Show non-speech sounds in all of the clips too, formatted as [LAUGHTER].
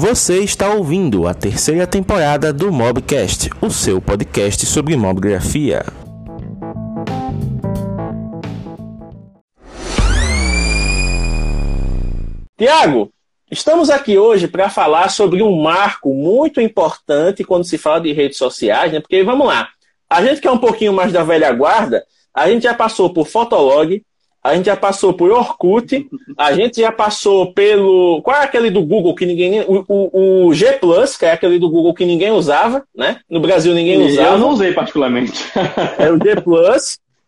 Você está ouvindo a terceira temporada do Mobcast, o seu podcast sobre mobgrafia. Tiago, estamos aqui hoje para falar sobre um marco muito importante quando se fala de redes sociais, né? Porque vamos lá, a gente que é um pouquinho mais da velha guarda, a gente já passou por Fotolog, a gente já passou por Orkut, a gente já passou pelo. Qual é aquele do Google que ninguém. O, o, o G, que é aquele do Google que ninguém usava, né? No Brasil ninguém usava. Eu não usei particularmente. É o G,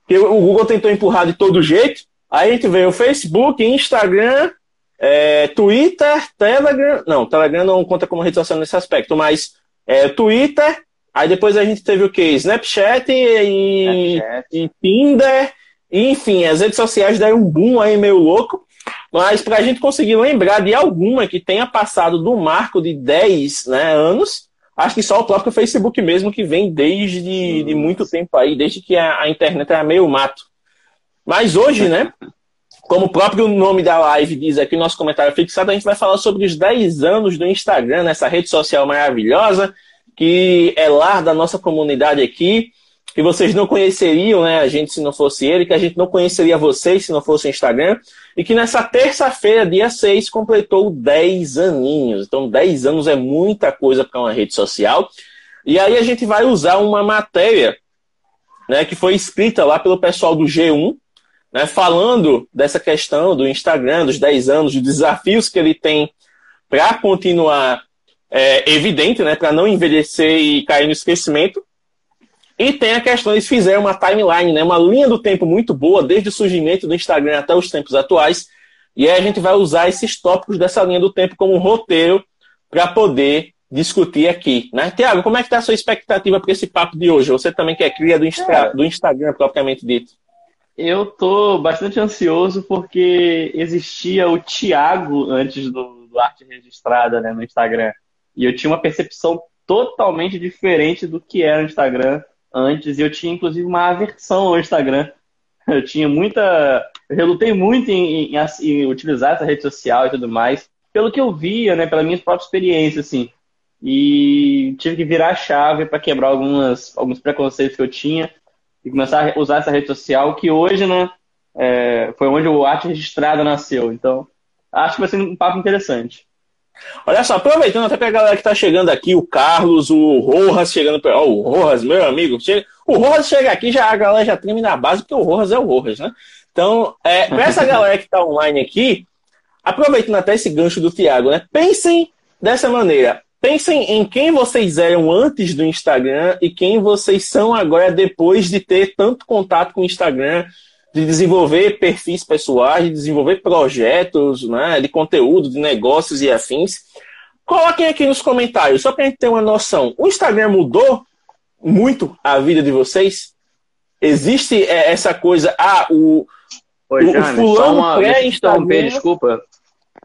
que o Google tentou empurrar de todo jeito. Aí a gente veio o Facebook, Instagram, é, Twitter, Telegram. Não, Telegram não conta como rede social nesse aspecto, mas é, Twitter. Aí depois a gente teve o que? Snapchat e, Snapchat. e Tinder. Enfim, as redes sociais deram um boom aí meio louco. Mas para a gente conseguir lembrar de alguma que tenha passado do marco de 10 né, anos, acho que só o próprio Facebook mesmo que vem desde de muito tempo aí, desde que a, a internet era meio mato. Mas hoje, né, como o próprio nome da live diz aqui, nosso comentário fixado, a gente vai falar sobre os 10 anos do Instagram, nessa rede social maravilhosa, que é lar da nossa comunidade aqui que vocês não conheceriam né, a gente se não fosse ele, que a gente não conheceria vocês se não fosse o Instagram, e que nessa terça-feira, dia 6, completou 10 aninhos. Então, 10 anos é muita coisa para uma rede social. E aí a gente vai usar uma matéria né, que foi escrita lá pelo pessoal do G1, né, falando dessa questão do Instagram, dos 10 anos, dos desafios que ele tem para continuar é, evidente, né, para não envelhecer e cair no esquecimento. E tem a questão, eles fizeram uma timeline, né, uma linha do tempo muito boa, desde o surgimento do Instagram até os tempos atuais. E aí a gente vai usar esses tópicos dessa linha do tempo como um roteiro para poder discutir aqui. Né? Tiago, como é que está a sua expectativa para esse papo de hoje? Você também que é cria do, Insta do Instagram, propriamente dito. Eu tô bastante ansioso porque existia o Tiago antes do, do Arte Registrada né, no Instagram. E eu tinha uma percepção totalmente diferente do que era o Instagram antes e eu tinha inclusive uma aversão ao Instagram. [LAUGHS] Eu tinha muita. Eu relutei muito em, em, em, utilizar essa rede social e tudo mais, pelo que eu via, né, pela minha própria experiência, assim. E tive que virar a chave para quebrar algumas, alguns preconceitos que eu tinha e começar a usar essa rede social, que hoje, né, é, foi onde o Arte Registrada nasceu. Então, acho que vai ser um papo interessante. Olha só, aproveitando até pra galera que tá chegando aqui, o Carlos, o Rojas chegando. Pra... Oh, o Rojas, meu amigo. Chega... O Rojas chega aqui, já a galera já treme na base, porque o Rojas é o Rojas, né? Então, é, pra essa galera que tá online aqui, aproveitando até esse gancho do Thiago, né? Pensem dessa maneira. Pensem em quem vocês eram antes do Instagram e quem vocês são agora depois de ter tanto contato com o Instagram de desenvolver perfis pessoais, de desenvolver projetos né, de conteúdo, de negócios e afins. Coloquem aqui nos comentários, só para a gente ter uma noção. O Instagram mudou muito a vida de vocês? Existe é, essa coisa, ah, o, Oi, o, Jane, o fulano pré-Instagram... Desculpa,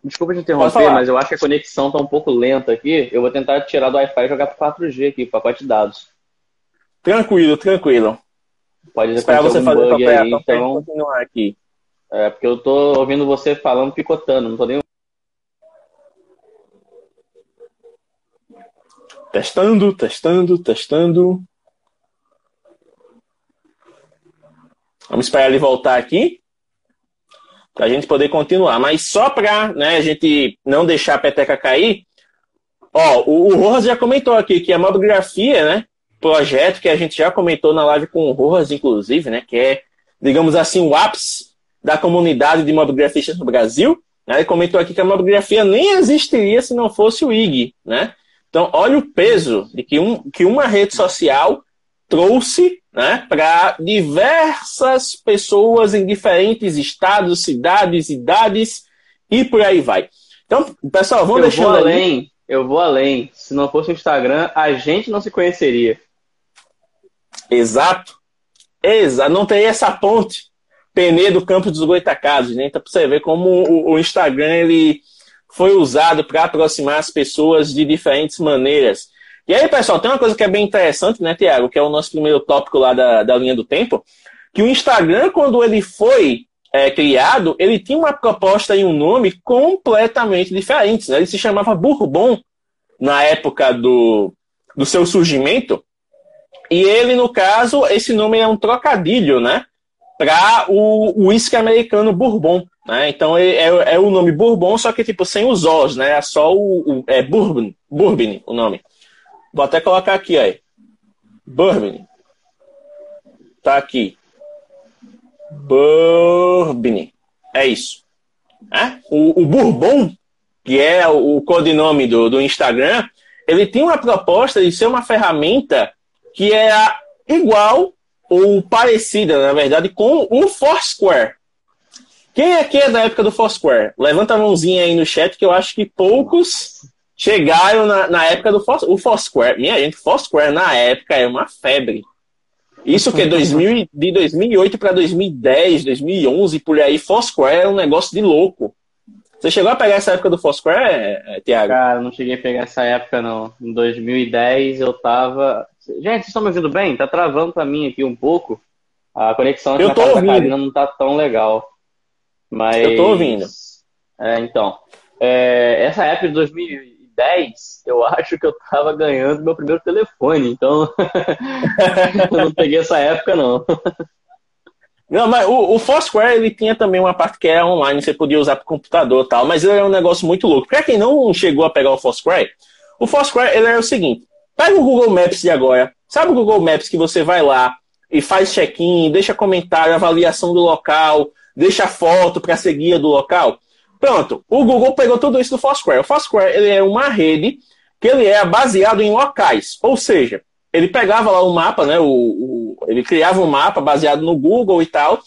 desculpa te interromper, mas eu acho que a conexão está um pouco lenta aqui. Eu vou tentar tirar do Wi-Fi e jogar para 4G aqui, pacote de dados. Tranquilo, tranquilo. Pode esperar você fazer bug aí, então... continuar aqui. É, porque eu tô ouvindo você falando picotando, não tô nem. Testando, testando, testando. Vamos esperar ele voltar aqui para a gente poder continuar. Mas só para né, a gente não deixar a peteca cair, ó, o, o Rojas já comentou aqui que a mobigrafia, né, projeto que a gente já comentou na live com o Rojas, inclusive, né? Que é, digamos assim, o ápice da comunidade de mobigrafistas no Brasil. Né, ele comentou aqui que a mobigrafia nem existiria se não fosse o IG, né? Então, olha o peso de que, um, que uma rede social trouxe né, para diversas pessoas em diferentes estados, cidades, idades e por aí vai. Então, pessoal, vamos deixar além. Ali. Eu vou além. Se não fosse o Instagram, a gente não se conheceria. Exato. Exato. Não tem essa ponte Penedo Campo dos Goitacazes, né? Então, pra você ver como o, o Instagram ele foi usado para aproximar as pessoas de diferentes maneiras. E aí, pessoal, tem uma coisa que é bem interessante, né, Tiago? Que é o nosso primeiro tópico lá da, da linha do tempo. Que o Instagram, quando ele foi é, criado, ele tinha uma proposta e um nome completamente diferentes. Né? Ele se chamava Bourbon na época do, do seu surgimento. E ele, no caso, esse nome é um trocadilho, né? Para o uísque americano Bourbon. Né? Então é, é, o nome Bourbon, só que tipo sem os Os, né? É só o, o é Bourbon, Bourbon o nome. Vou até colocar aqui aí. Bourbon. Tá aqui. Bourbon. É isso. É? O, o Bourbon, que é o, o codinome do, do Instagram, ele tem uma proposta de ser uma ferramenta que é igual ou parecida, na verdade, com o Foursquare. Quem aqui é da época do Foursquare? Levanta a mãozinha aí no chat que eu acho que poucos chegaram na, na época do Foursquare. O Foursquare. Minha gente, Foursquare na época é uma febre. Isso que é 2000, de 2008 para 2010, 2011, por aí, Foursquare é um negócio de louco. Você chegou a pegar essa época do Foursquare, é, é, Thiago? Cara, não cheguei a pegar essa época, não. Em 2010 eu tava. Gente, vocês estão me ouvindo bem? Tá travando pra mim aqui um pouco. A conexão aqui eu na tô casa ouvindo. da Karina não tá tão legal. Mas... Eu tô ouvindo. É, então. É, essa época de 2010, eu acho que eu tava ganhando meu primeiro telefone, então [LAUGHS] eu não peguei essa época, não. Não, mas o, o Foursquare ele tinha também uma parte que era online, você podia usar para computador e tal, mas ele é um negócio muito louco. Para quem não chegou a pegar o Foursquare, o Foursquare ele é o seguinte: pega o Google Maps de agora, sabe o Google Maps que você vai lá e faz check-in, deixa comentário, avaliação do local, deixa foto para ser guia do local? Pronto, o Google pegou tudo isso do Foursquare. O Foursquare ele é uma rede que ele é baseado em locais, ou seja, ele pegava lá o mapa, né? O, o, ele criava um mapa baseado no Google e tal.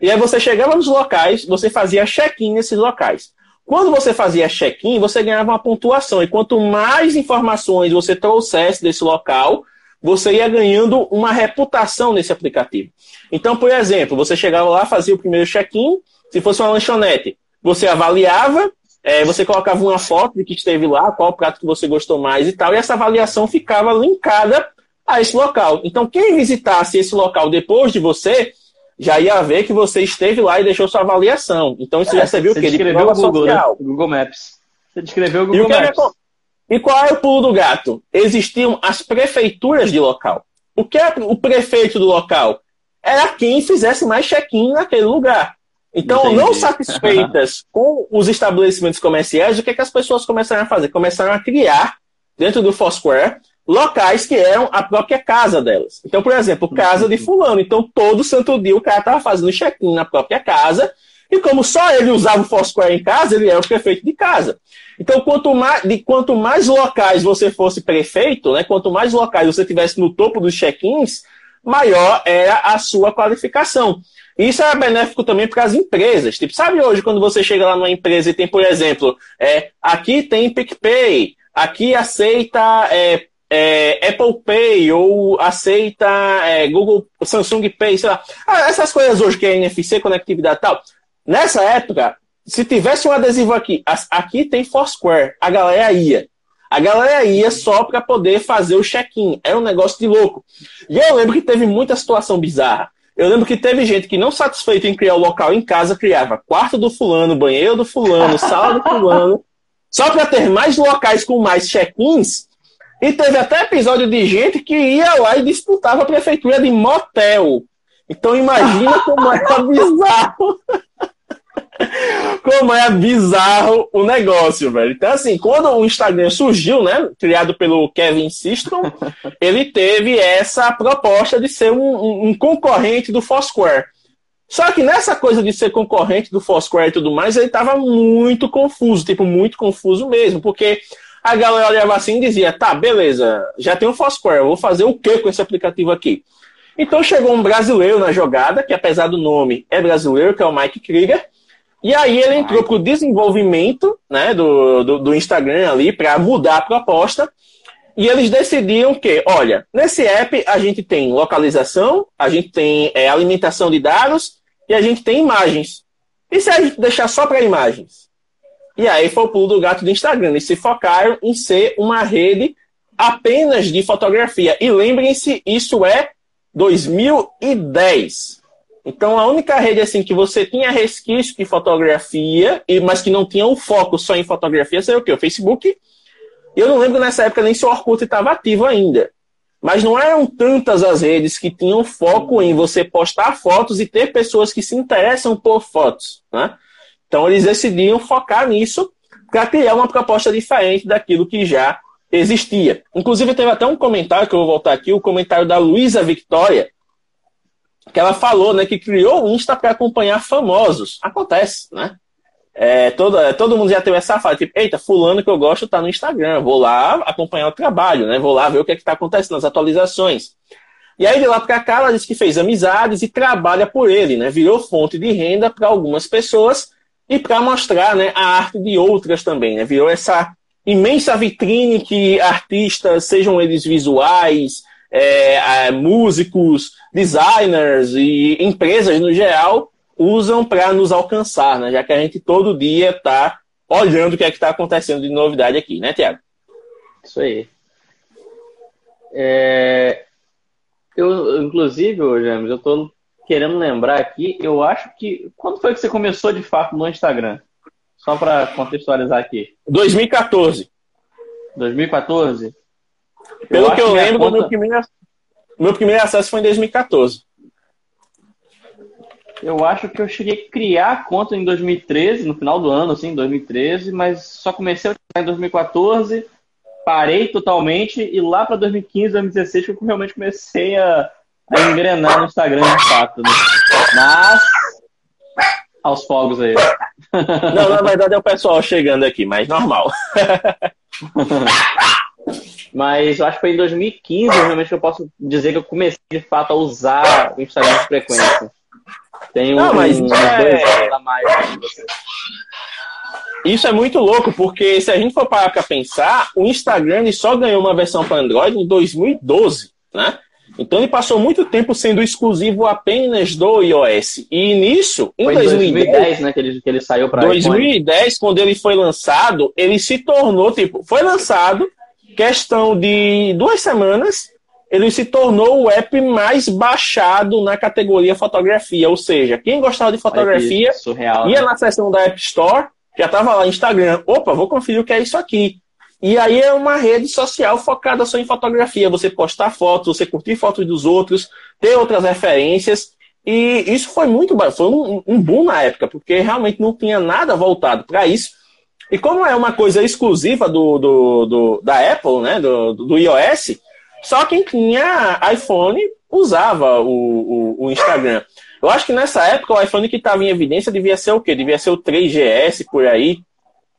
E aí você chegava nos locais, você fazia check-in nesses locais. Quando você fazia check-in, você ganhava uma pontuação. E quanto mais informações você trouxesse desse local, você ia ganhando uma reputação nesse aplicativo. Então, por exemplo, você chegava lá, fazia o primeiro check-in. Se fosse uma lanchonete, você avaliava, é, você colocava uma foto de que esteve lá, qual prato que você gostou mais e tal, e essa avaliação ficava linkada a esse local. Então, quem visitasse esse local depois de você, já ia ver que você esteve lá e deixou sua avaliação. Então, isso É, já serviu o você quê? De prova o Google, né? social. Google Maps. Você descreveu o E, Google o que é Maps. acon- e qual é o pulo do gato? Existiam as prefeituras de local. O que é o prefeito do local? Era quem fizesse mais check-in naquele lugar. Então, Entendi. não satisfeitas [LAUGHS] com os estabelecimentos comerciais, o que, é que as pessoas começaram a fazer? Começaram a criar, dentro do Foursquare, locais que eram a própria casa delas. Então, por exemplo, casa de fulano. Então, todo santo dia o cara estava fazendo check-in na própria casa. E como só ele usava o Foursquare em casa, ele era o prefeito de casa. Então, quanto mais, de quanto mais locais você fosse prefeito, né, quanto mais locais você tivesse no topo dos check-ins, maior era a sua qualificação. Isso é benéfico também para as empresas. Tipo, sabe hoje quando você chega lá numa empresa e tem, por exemplo, é, aqui tem PicPay, aqui aceita é, é, Apple Pay ou aceita é, Google, Samsung Pay, sei lá. Ah, essas coisas hoje que é NFC, conectividade e tal. Nessa época, se tivesse um adesivo aqui, aqui tem Foursquare, a galera ia. A galera ia só para poder fazer o check-in. Era um negócio de louco. E eu lembro que teve muita situação bizarra. Eu lembro que teve gente que não satisfeito em criar o local em casa, criava quarto do fulano, banheiro do fulano, sala do fulano, [LAUGHS] só para ter mais locais com mais check-ins. E teve até episódio de gente que ia lá e disputava a prefeitura de motel. Então imagina [LAUGHS] como era bizarro. [LAUGHS] como é bizarro o negócio, velho. Então, assim, quando o Instagram surgiu, né, criado pelo Kevin Systrom, [LAUGHS] ele teve essa proposta de ser um, um- um concorrente do Foursquare. Só que nessa coisa de ser concorrente do Foursquare e tudo mais, ele estava muito confuso, tipo, muito confuso mesmo, porque a galera olhava assim e dizia, tá, beleza, já tem o Foursquare, eu vou fazer o que com esse aplicativo aqui? Então chegou um brasileiro na jogada, que apesar do nome é brasileiro, que é o Mike Krieger, e aí ele entrou para o desenvolvimento né, do, do, do Instagram ali para mudar a proposta. E eles decidiram que, olha, nesse app a gente tem localização, a gente tem é, alimentação de dados e a gente tem imagens. E se a gente deixar só para imagens? E aí foi o pulo do gato do Instagram. Eles se focaram em ser uma rede apenas de fotografia. E lembrem-se, isso é 2010. Então a única rede assim que você tinha resquício de fotografia, mas que não tinha um foco só em fotografia, seria o quê? O Facebook, Eu não lembro nessa época nem se o Orkut estava ativo ainda. Mas não eram tantas as redes que tinham foco em você postar fotos e ter pessoas que se interessam por fotos. Né? Então eles decidiram focar nisso para criar uma proposta diferente daquilo que já existia. Inclusive, teve até um comentário que eu vou voltar aqui, o comentário da Luísa Victoria, que ela falou né, que criou o Insta para acompanhar famosos. Acontece, né? É, todo, todo mundo já teve essa fase, tipo, eita, fulano que eu gosto tá no Instagram, vou lá acompanhar o trabalho, né? Vou lá ver o que é que tá acontecendo nas atualizações. E aí de lá para cá ela disse que fez amizades e trabalha por ele, né? Virou fonte de renda para algumas pessoas e para mostrar, né, a arte de outras também, né? Virou essa imensa vitrine que artistas, sejam eles visuais, é, é, músicos, designers e empresas no geral, usam para nos alcançar, né? Já que a gente todo dia está olhando o que é que está acontecendo de novidade aqui, né, Tiago? Isso aí. É... Eu, inclusive, James, eu estou querendo lembrar aqui, eu acho que. Quando foi que você começou de fato no Instagram? Só para contextualizar aqui. 2014. 2014? Pelo eu que eu lembro, conta... meu, primeiro, meu primeiro acesso foi em 2014. Eu acho que eu cheguei a criar a conta em 2013, no final do ano, assim, 2013, mas só comecei a usar em 2014, parei totalmente e lá para 2015, 2016 que eu realmente comecei a, a engrenar no Instagram de fato. Né? Mas aos fogos aí. Não, na verdade é o pessoal chegando aqui, mas normal. Mas eu acho que foi em 2015, realmente, que eu posso dizer que eu comecei de fato a usar o Instagram de frequência. Tem um, mas um, é... a mais. Isso é muito louco, porque se a gente for parar para pensar, o Instagram só ganhou uma versão para Android em 2012, né? Então ele passou muito tempo sendo exclusivo apenas do iOS. E nisso, em foi 2010, 2010, né, que ele, que ele saiu para 2010, iPhone. quando ele foi lançado, ele se tornou, tipo, foi lançado, questão de duas semanas, ele se tornou o app mais baixado na categoria fotografia. Ou seja, quem gostava de fotografia surreal, ia né? na seção da App Store, já estava lá no Instagram. Opa, vou conferir o que é isso aqui. E aí é uma rede social focada só em fotografia. Você postar fotos, você curtir fotos dos outros, ter outras referências. E isso foi muito foi um, um boom na época, porque realmente não tinha nada voltado para isso. E como é uma coisa exclusiva do, do, do da Apple, né, do, do iOS, só quem tinha iPhone usava o, o, o, Instagram. Eu acho que nessa época o iPhone que estava em evidência devia ser o quê? Devia ser o 3GS por aí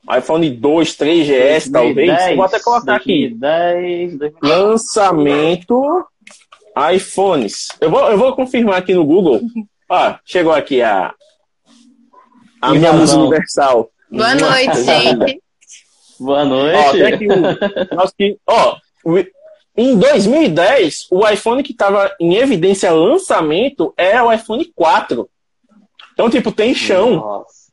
iPhone 2, 3GS, 2010, talvez. Vou até colocar 2010, aqui. 2010. Lançamento iPhones. Eu vou, eu vou confirmar aqui no Google. Ó, [LAUGHS] chegou aqui a, a minha luz universal. Boa noite, gente. Boa noite. Ó, aqui o, nosso, ó, em 2010, o iPhone que estava em evidência lançamento é o iPhone 4. Então, tipo, tem chão. Nossa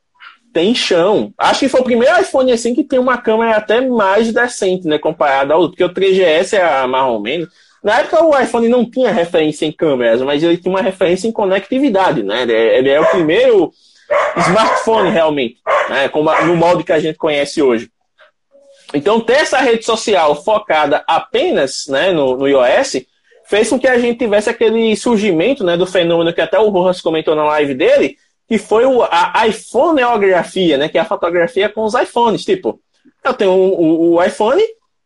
tem chão. Acho que foi o primeiro iPhone assim que tem uma câmera até mais decente, né? Comparado ao outro, porque o 3GS é mais ou menos. Na época o iPhone não tinha referência em câmeras, mas ele tinha uma referência em conectividade, né? Ele é, é o primeiro smartphone realmente, né? Como no molde que a gente conhece hoje. Então ter essa rede social focada apenas né, no, no iOS fez com que a gente tivesse aquele surgimento né, do fenômeno que até o Rojas comentou na live dele, que foi o, a iPhoneografia, né? Que é a fotografia com os iPhones. Tipo, eu tenho o, o iPhone,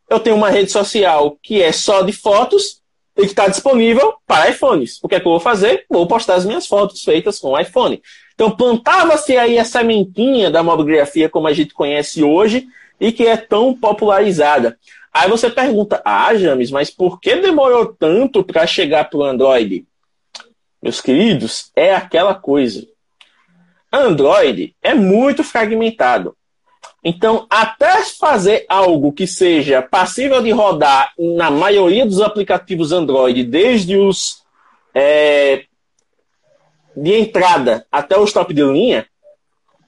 eu tenho uma rede social que é só de fotos e que está disponível para iPhones. O que é que eu vou fazer? Vou postar as minhas fotos feitas com o iPhone. Então plantava-se aí a sementinha da mobigrafia como a gente conhece hoje e que é tão popularizada. Aí você pergunta, ah, James, mas por que demorou tanto para chegar para o Android? Meus queridos, é aquela coisa. Android é muito fragmentado. Então, até fazer algo que seja passível de rodar na maioria dos aplicativos Android, desde os é, de entrada até os top de linha,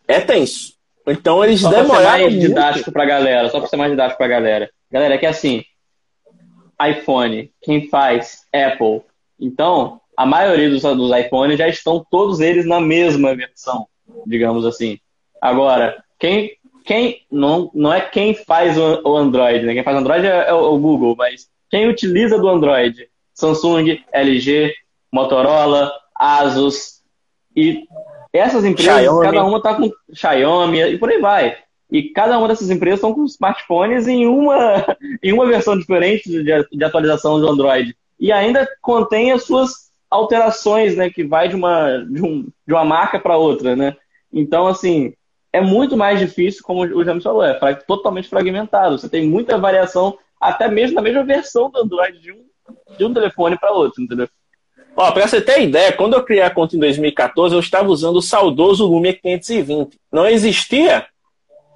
é tenso. Então, eles só demoraram. Só para ser mais didático para a galera, só para ser mais didático para a galera. Galera, é que assim, iPhone, quem faz Apple. Então, a maioria dos, dos iPhones já estão todos eles na mesma versão, digamos assim. Agora, quem quem não, não é quem faz o, Android, né? Quem faz Android é, é o Google, mas quem utiliza do Android? Samsung, LG, Motorola, Asus e essas empresas, Xiaomi. cada uma está com Xiaomi e por aí vai. E cada uma dessas empresas estão com smartphones em uma, [LAUGHS] em uma versão diferente de, de atualização do Android. E ainda contém as suas alterações, né? Que vai de uma, de, um, de uma marca para outra, né? Então, assim, é muito mais difícil, como o James falou, é totalmente fragmentado. Você tem muita variação, até mesmo na mesma versão do Android de um, de um telefone para outro, entendeu? Ó, pra você ter ideia, quando eu criei a conta em 2014, eu estava usando o saudoso Lumia 520. Não existia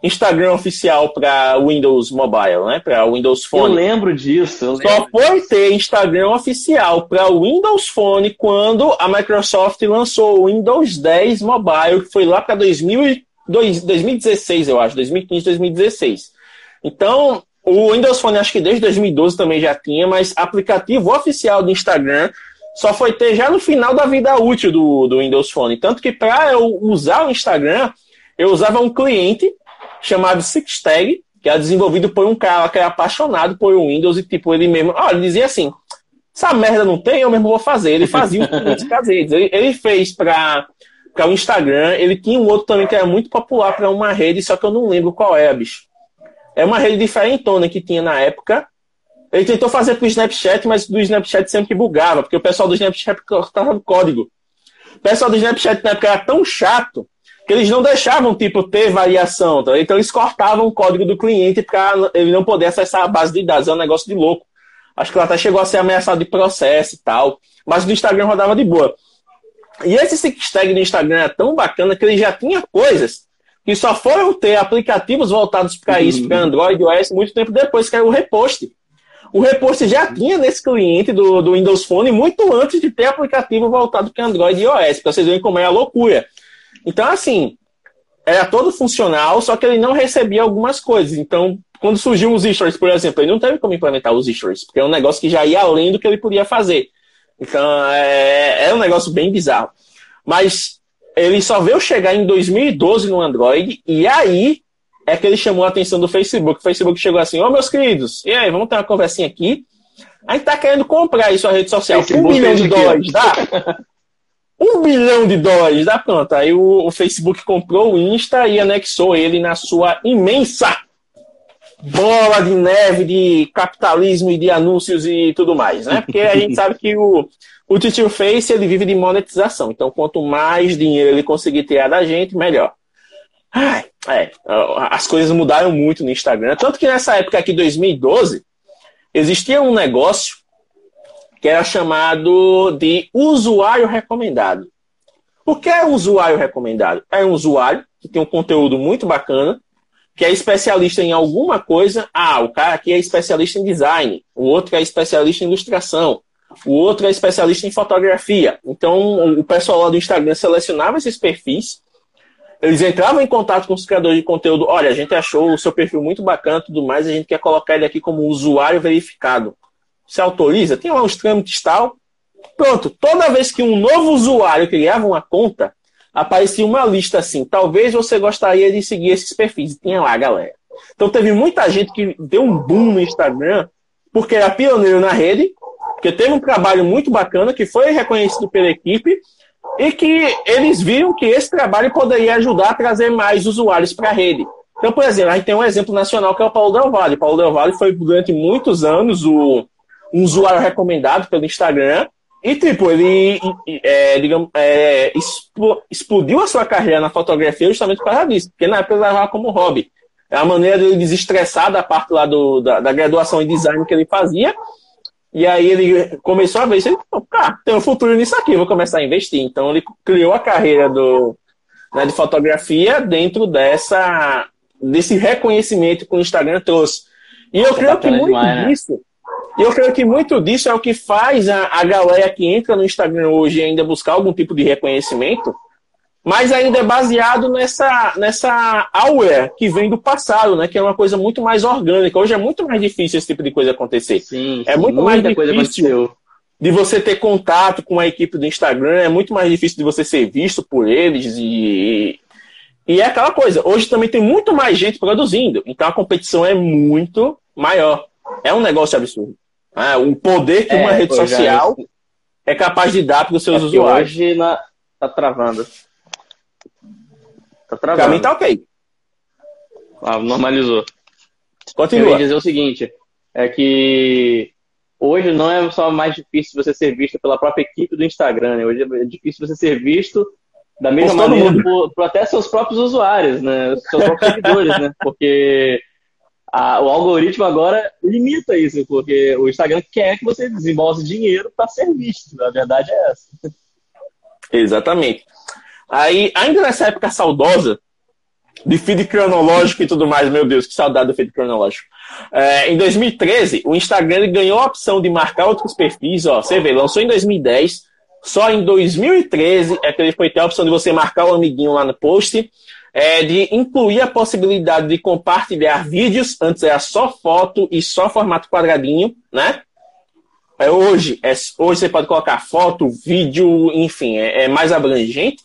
Instagram oficial para Windows Mobile, né? Para Windows Phone. Eu lembro disso. Eu lembro Só foi ter Instagram oficial para Windows Phone quando a Microsoft lançou o Windows 10 Mobile, que foi lá para 2016, eu acho, 2015, 2016. Então, o Windows Phone acho que desde 2012 também já tinha, mas aplicativo oficial do Instagram só foi ter já no final da vida útil do, do Windows Phone. Tanto que para eu usar o Instagram, eu usava um cliente chamado Sixtag, que é desenvolvido por um cara que é apaixonado por Windows e, tipo, ele mesmo. Ó, ele dizia assim: essa merda não tem, eu mesmo vou fazer. Ele fazia os caseiros. Ele, ele fez para o Instagram. Ele tinha um outro também que era muito popular para uma rede, só que eu não lembro qual é, bicho. É uma rede diferentona que tinha na época. Ele tentou fazer para o Snapchat, mas do Snapchat sempre bugava, porque o pessoal do Snapchat cortava o código. O pessoal do Snapchat na época era tão chato que eles não deixavam, tipo, ter variação. Tá? Então eles cortavam o código do cliente para ele não poder acessar a base de dados. É um negócio de louco. Acho que ela até chegou a ser ameaçado de processo e tal. Mas no Instagram rodava de boa. E esse six tag do Instagram é tão bacana que ele já tinha coisas que só foram ter aplicativos voltados para isso, para Android e iOS, muito tempo depois, que era o repost. O repost já tinha nesse cliente do, do Windows Phone muito antes de ter aplicativo voltado para Android e iOS, para vocês verem como é a loucura. Então, assim, era todo funcional, só que ele não recebia algumas coisas. Então, quando surgiu os stories, por exemplo, ele não teve como implementar os stories, porque é um negócio que já ia além do que ele podia fazer. Então, é, é um negócio bem bizarro. Mas ele só veio chegar em 2012 no Android, e aí é que ele chamou a atenção do Facebook. O Facebook chegou assim: Ô, oh, meus queridos, e aí, vamos ter uma conversinha aqui. A gente tá querendo comprar isso a rede social. Facebook um milhão de dólares, dá? [LAUGHS] um bilhão de dólares, dá pronto. Aí o, o, Facebook comprou o Insta e anexou ele na sua imensa bola de neve de capitalismo e de anúncios e tudo mais, né? Porque a gente [LAUGHS] sabe que o, o Titio Face ele vive de monetização. Então, quanto mais dinheiro ele conseguir tirar da gente, melhor. Ai, é, as coisas mudaram muito no Instagram. Tanto que nessa época aqui, 2012, existia um negócio que era chamado de usuário recomendado. O que é usuário recomendado? É um usuário que tem um conteúdo muito bacana, que é especialista em alguma coisa. Ah, o cara aqui é especialista em design, o outro é especialista em ilustração, o outro é especialista em fotografia. Então, o pessoal lá do Instagram selecionava esses perfis, eles entravam em contato com os criadores de conteúdo. Olha, a gente achou o seu perfil muito bacana tudo mais, a gente quer colocar ele aqui como usuário verificado se autoriza, tem lá uns trâmites tal. Pronto, toda vez que um novo usuário criava uma conta, aparecia uma lista assim. Talvez você gostaria de seguir esses perfis. Tinha lá, galera. Então teve muita gente que deu um boom no Instagram, porque era pioneiro na rede, porque teve um trabalho muito bacana que foi reconhecido pela equipe e que eles viram que esse trabalho poderia ajudar a trazer mais usuários para a rede. Então, por exemplo, a gente tem um exemplo nacional que é o Paulo Del Valle. Paulo Del Valle foi durante muitos anos o um usuário recomendado pelo Instagram. E, tipo, ele, é, digamos, é, explodiu a sua carreira na fotografia justamente por causa disso. Porque na época ele levava como hobby. É a maneira dele desestressar da parte lá do, da, da, graduação em design que ele fazia. E aí ele começou a ver isso. cara, tem um futuro nisso aqui, vou começar a investir. Então ele criou a carreira do, né, de fotografia dentro dessa, desse reconhecimento que o Instagram trouxe. E eu creio que muito demais, né? E eu creio que muito disso é o que faz a, a galera que entra no Instagram hoje ainda buscar algum tipo de reconhecimento, mas ainda é baseado nessa, nessa aura que vem do passado, né? Que é uma coisa muito mais orgânica. Hoje é muito mais difícil esse tipo de coisa acontecer. Sim, é muito mais difícil de você ter contato com a equipe do Instagram, é muito mais difícil de você ser visto por eles e, E é aquela coisa, hoje também tem muito mais gente produzindo, então a competição é muito maior. É um negócio absurdo. É, o poder que É, uma rede pô, já social é capaz de dar para os É seus que usuários. hoje na... tá travando. Tá Pra travando. mim tá ok. Ah, normalizou. Eu ia Continua. dizer o seguinte, é que hoje não é só mais difícil você ser visto pela própria equipe do Instagram, né? Hoje é difícil você ser visto da mesma maneira por, por até seus próprios usuários, né? Seus próprios seguidores, né? [LAUGHS] Porque a- o algoritmo agora limita isso, porque o Instagram quer que você desembolse dinheiro para ser visto. A verdade é essa. Exatamente. Aí, ainda nessa época saudosa, de feed cronológico e tudo mais, meu Deus, que saudade do feed cronológico. É, em 2013, o Instagram ganhou a opção de marcar outros perfis, ó, você vê, lançou em 2010, só em 2013 é que ele foi ter a opção de você marcar o amiguinho lá no post, é, de incluir a possibilidade de compartilhar vídeos, antes era só foto e só formato quadradinho, né? É, hoje, é, hoje você pode colocar foto, vídeo, enfim, é, é mais abrangente.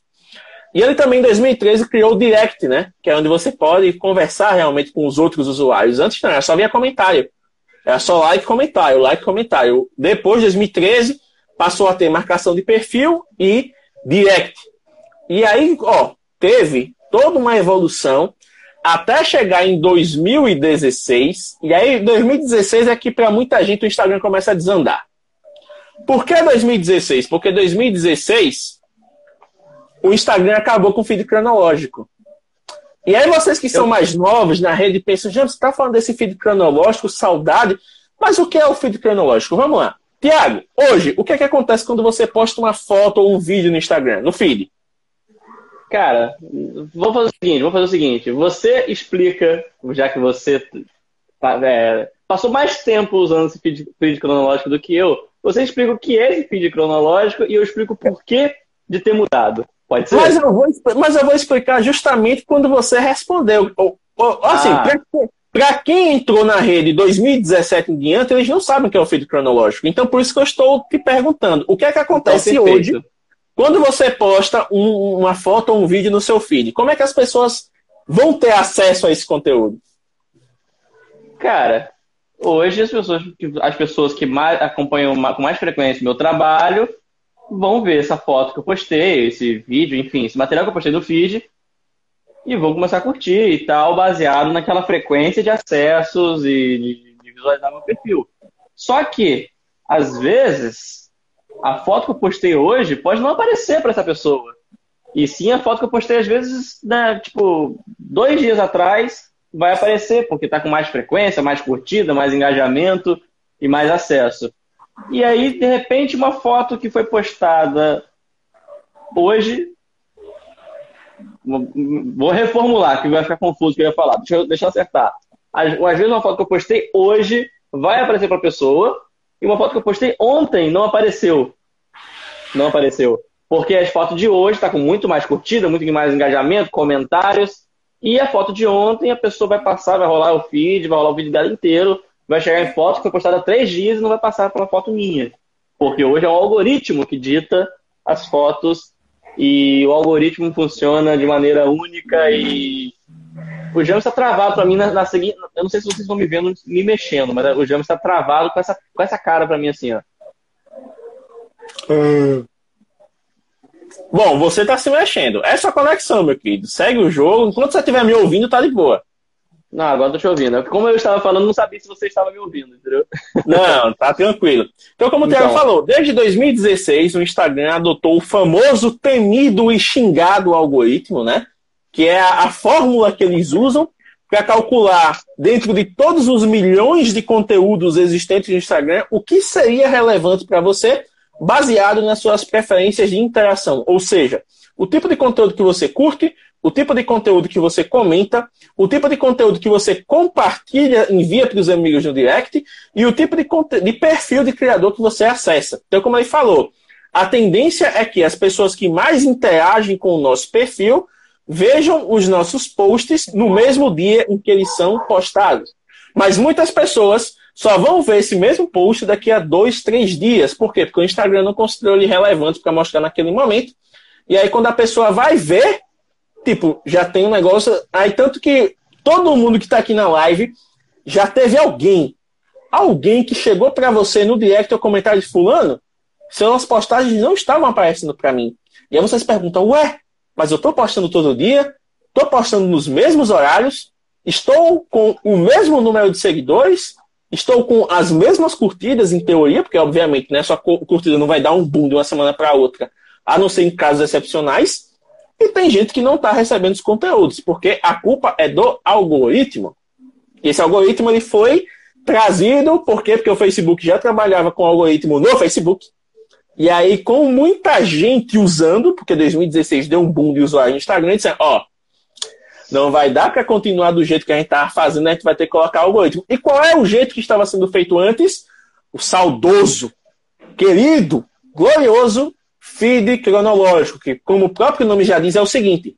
E ele também, em 2013, criou o Direct, né? Que é onde você pode conversar realmente com os outros usuários. Antes não, era só via comentário. Era só like comentário, like comentário. Depois, 2013, passou a ter marcação de perfil e Direct. E aí, ó, teve toda uma evolução até chegar em 2016. E aí, 2016 é que para muita gente o Instagram começa a desandar. Por que 2016? Porque 2016 o Instagram acabou com o feed cronológico. E aí vocês que são mais novos na rede pensam, gente, você está falando desse feed cronológico, saudade. Mas o que é o feed cronológico? Vamos lá. Tiago, hoje, o que é que acontece quando você posta uma foto ou um vídeo no Instagram, no feed? Cara, vou fazer o seguinte, vou fazer o seguinte. Você explica, já que você tá, é, passou mais tempo usando esse feed, feed cronológico do que eu, você explica o que é esse feed cronológico e eu explico o porquê de ter mudado. Pode ser? Mas eu vou, mas eu vou explicar justamente quando você respondeu. Ou- ou- Assim, Ah. pra- pra quem entrou na rede 2017 em diante, eles não sabem o que é o feed cronológico. Então, por isso que eu estou te perguntando. O que é que Então, acontece perfeito. hoje quando você posta um- uma foto ou um vídeo no seu feed? Como é que as pessoas vão ter acesso a esse conteúdo? Cara, hoje as pessoas, que- as pessoas que mais acompanham com mais frequência o meu trabalho vão ver essa foto que eu postei, esse vídeo, enfim, esse material que eu postei no feed e vão começar a curtir e tal, baseado naquela frequência de acessos e de, de visualizar meu perfil. Só que, às vezes, a foto que eu postei hoje pode não aparecer para essa pessoa. E sim a foto que eu postei, às vezes, né, tipo, dois dias atrás, vai aparecer, porque está com mais frequência, mais curtida, mais engajamento e mais acesso. E aí, de repente, uma foto que foi postada hoje. Vou reformular, que vai ficar confuso o que eu ia falar. Deixa eu, deixa eu acertar. Às, às vezes, uma foto que eu postei hoje vai aparecer para a pessoa, e uma foto que eu postei ontem não apareceu. Não apareceu. Porque as fotos de hoje estão com muito mais curtida, muito mais engajamento, comentários. E a foto de ontem, a pessoa vai passar, vai rolar o feed, vai rolar o vídeo dela inteiro, vai chegar em foto que foi postada há três dias e não vai passar pela foto minha. Porque hoje é um algoritmo que dita as fotos e o algoritmo funciona de maneira única e o James está travado para mim na, na seguinte. Eu não sei se vocês estão me vendo me mexendo, mas o James está travado com essa, com essa cara para mim assim, ó. Bom, você está se mexendo. É sua conexão, meu querido. Segue o jogo. Enquanto você estiver me ouvindo, tá de boa. Não, agora eu tô te ouvindo. Como eu estava falando, não sabia se você estava me ouvindo, entendeu? Não, tá tranquilo. Então, como o Thiago Então. falou, desde 2016 o Instagram adotou o famoso temido e xingado algoritmo, né? Que é a, a fórmula que eles usam para calcular, dentro de todos os milhões de conteúdos existentes no Instagram, o que seria relevante para você, baseado nas suas preferências de interação. Ou seja, o tipo de conteúdo que você curte, o tipo de conteúdo que você comenta, o tipo de conteúdo que você compartilha, envia para os amigos no direct e o tipo de, de perfil de criador que você acessa. Então, como ele falou, a tendência é que as pessoas que mais interagem com o nosso perfil vejam os nossos posts no mesmo dia em que eles são postados. Mas muitas pessoas só vão ver esse mesmo post daqui a dois, três dias. Por quê? Porque o Instagram não considerou ele relevante para mostrar naquele momento. E aí, quando a pessoa vai ver, tipo, já tem um negócio. Aí, tanto que todo mundo que tá aqui na live já teve alguém. Alguém que chegou para você no direct ou comentário de fulano, suas postagens não estavam aparecendo para mim. E aí vocês perguntam, ué, mas eu tô postando todo dia, tô postando nos mesmos horários, estou com o mesmo número de seguidores, estou com as mesmas curtidas em teoria, porque obviamente né, sua curtida não vai dar um boom de uma semana para outra, a não ser em casos excepcionais. E tem gente que não está recebendo os conteúdos, porque a culpa é do algoritmo. Esse algoritmo ele foi trazido por quê? Porque o Facebook já trabalhava com algoritmo no Facebook. E aí, com muita gente usando, porque 2016 deu um boom de usuário no Instagram, disse, ó, não vai dar para continuar do jeito que a gente estava fazendo, a gente vai ter que colocar algoritmo. E qual é o jeito que estava sendo feito antes? O saudoso, querido, glorioso feed cronológico, que, como o próprio nome já diz, é o seguinte: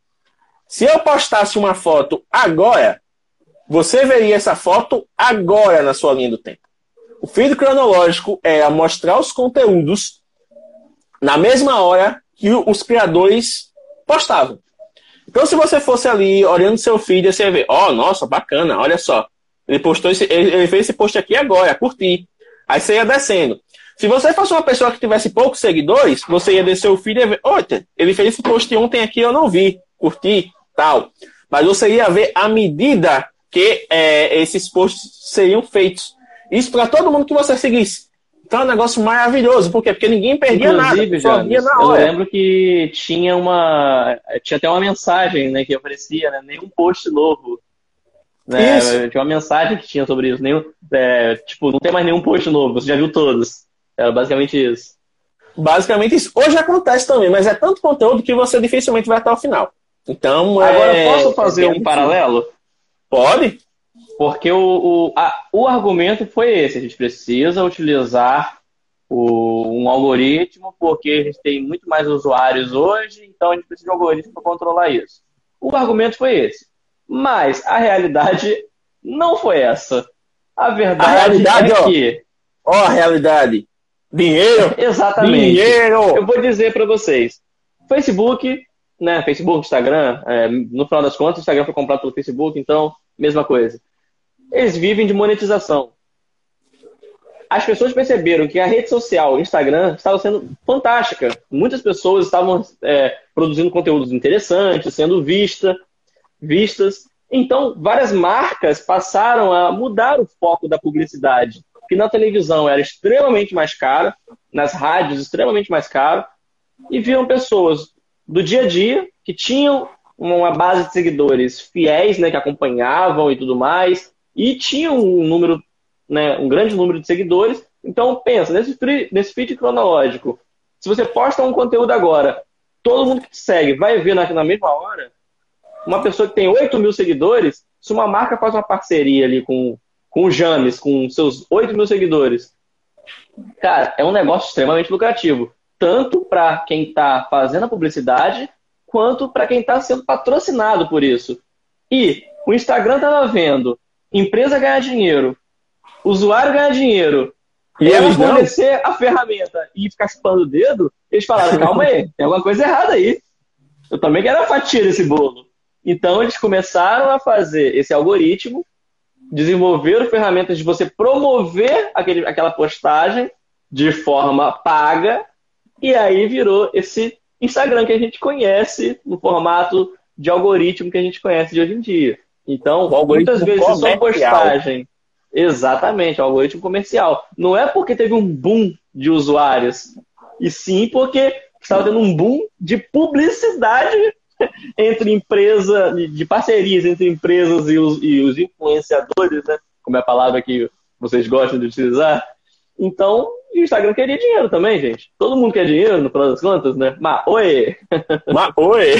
se eu postasse uma foto agora, você veria essa foto agora na sua linha do tempo. O feed cronológico é mostrar os conteúdos na mesma hora que os criadores postavam. Então, se você fosse ali olhando seu feed, você ia ver, ó, oh, nossa, bacana, olha só. Ele postou esse, ele fez esse post aqui agora, curti. Aí você ia descendo. Se você fosse uma pessoa que tivesse poucos seguidores, você ia descer o feed e ia ver, olha, ele fez esse post ontem aqui, eu não vi, curti, tal. Mas você ia ver a medida que é, esses posts seriam feitos. Isso para todo mundo que você seguisse. Então é um negócio maravilhoso. Por quê? Porque ninguém perdia Inclusive, nada. James, na hora. Eu lembro que tinha uma. Tinha até uma mensagem né, que aparecia, né? Nenhum post novo. Né? Isso. Tinha uma mensagem que tinha sobre isso. Nenhum, é, tipo, não tem mais nenhum post novo, você já viu todos. Era basicamente isso. Basicamente isso. Hoje acontece também, mas é tanto conteúdo que você dificilmente vai até o final. Então, Agora, é... posso fazer um paralelo? Pode. Porque o, o, a, o argumento foi esse: a gente precisa utilizar o, um algoritmo, porque a gente tem muito mais usuários hoje, então a gente precisa de um algoritmo para controlar isso. O argumento foi esse. Mas a realidade não foi essa. A verdade a realidade, é que. Ó, ó a realidade. Dinheiro! Exatamente. Dinheiro! Eu vou dizer para vocês: Facebook, né? Facebook, Instagram, é, no final das contas, o Instagram foi comprado pelo Facebook, então, mesma coisa eles vivem de monetização. As pessoas perceberam que a rede social, Instagram, estava sendo fantástica. Muitas pessoas estavam é, produzindo conteúdos interessantes, sendo vista, vistas. Então, várias marcas passaram a mudar o foco da publicidade, que na televisão era extremamente mais cara, nas rádios extremamente mais caro, e viam pessoas do dia a dia que tinham uma base de seguidores fiéis, né, que acompanhavam e tudo mais, e tinha um número, né, um grande número de seguidores. Então, pensa, nesse, nesse feed cronológico, se você posta um conteúdo agora, todo mundo que te segue vai ver na, na mesma hora, uma pessoa que tem 8 mil seguidores, se uma marca faz uma parceria ali com, com o James, com seus 8 mil seguidores, cara, é um negócio extremamente lucrativo. Tanto para quem está fazendo a publicidade, quanto para quem está sendo patrocinado por isso. E o Instagram estava vendo empresa ganhar dinheiro, usuário ganhar dinheiro, e ela fornecer a ferramenta e ficar chupando o dedo, eles falaram, [LAUGHS] calma aí, tem alguma coisa errada aí. Eu também quero a fatia desse bolo. Então eles começaram a fazer esse algoritmo, desenvolveram ferramentas de você promover aquele, aquela postagem de forma paga, e aí virou esse Instagram que a gente conhece no formato de algoritmo que a gente conhece de hoje em dia. Então, muitas vezes só postagem. Exatamente, o algoritmo comercial. Não é porque teve um boom de usuários, e sim porque estava tendo um boom de publicidade [LAUGHS] entre empresa, de parcerias entre empresas e os, e os influenciadores, né? Como é a palavra que vocês gostam de utilizar. Então, o Instagram queria dinheiro também, gente. Todo mundo quer dinheiro, no final das contas, né? Mas, oi! [LAUGHS] Mas, oi!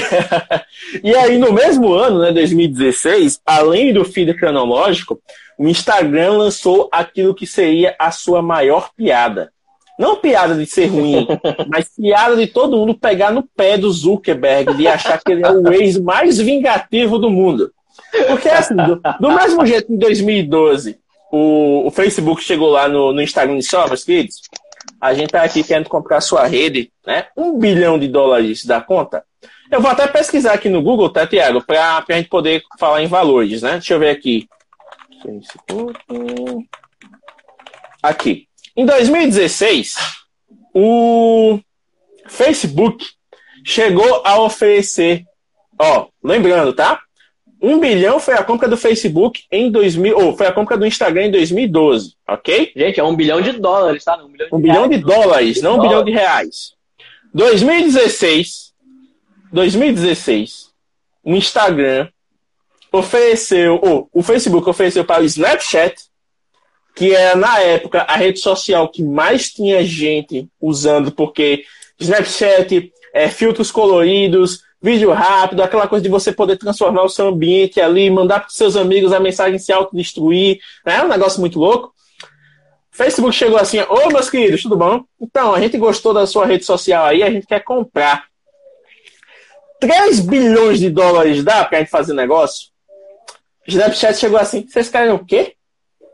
[LAUGHS] e aí, no mesmo ano, né, 2016, além do feed cronológico, o Instagram lançou aquilo que seria a sua maior piada. Não piada de ser ruim, [LAUGHS] mas piada de todo mundo pegar no pé do Zuckerberg, de achar que ele é o ex mais vingativo do mundo. Porque, assim, do, do mesmo jeito em 2012, o, o Facebook chegou lá no, no Instagram e disse, ó, meus queridos, a gente tá aqui querendo comprar sua rede, né? Um bilhão de dólares da conta. Eu vou até pesquisar aqui no Google, tá, Tiago? Para a gente poder falar em valores, né? Deixa eu ver aqui. Aqui. Em 2016, o Facebook chegou a oferecer, ó, lembrando, tá? Um bilhão foi a compra do Facebook em 2000, ou foi a compra do Instagram em 2012, ok? Gente, é um bilhão de dólares, tá? Um bilhão de, um bilhão de dólares, não um bilhão de reais. 2016, 2016, o Instagram ofereceu, ou o Facebook ofereceu para o Snapchat, que era na época a rede social que mais tinha gente usando, porque Snapchat, é, filtros coloridos, vídeo rápido, aquela coisa de você poder transformar o seu ambiente ali, mandar para seus amigos a mensagem se autodestruir, né? é um negócio muito louco. Facebook chegou assim, ô meus queridos, tudo bom? Então, a gente gostou da sua rede social aí, a gente quer comprar. 3 bilhões de dólares dá pra gente fazer negócio? Snapchat chegou assim, vocês querem o quê?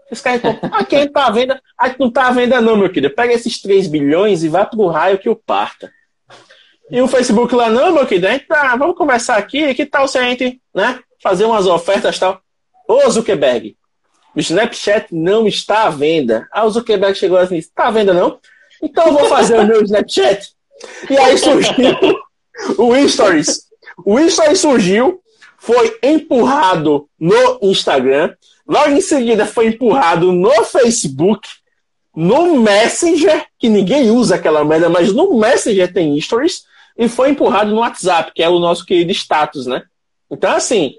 Vocês querem comprar? [LAUGHS] Aqui a gente tá à venda. A gente não tá à venda não, meu querido. Pega esses 3 bilhões e vai pro raio que o parta. E o Facebook lá, não, meu querido, a gente tá, vamos conversar aqui, que tal se a gente, né, fazer umas ofertas tal. Ô, Zuckerberg, o Snapchat não está à venda. Ah, o Zuckerberg chegou assim, está à venda não? Então eu vou fazer o meu Snapchat. E aí surgiu [LAUGHS] o Stories. O Stories surgiu, foi empurrado no Instagram, logo em seguida foi empurrado no Facebook, no Messenger, que ninguém usa aquela merda, mas no Messenger tem Stories, e foi empurrado no WhatsApp, que é o nosso querido status, né? Então, assim,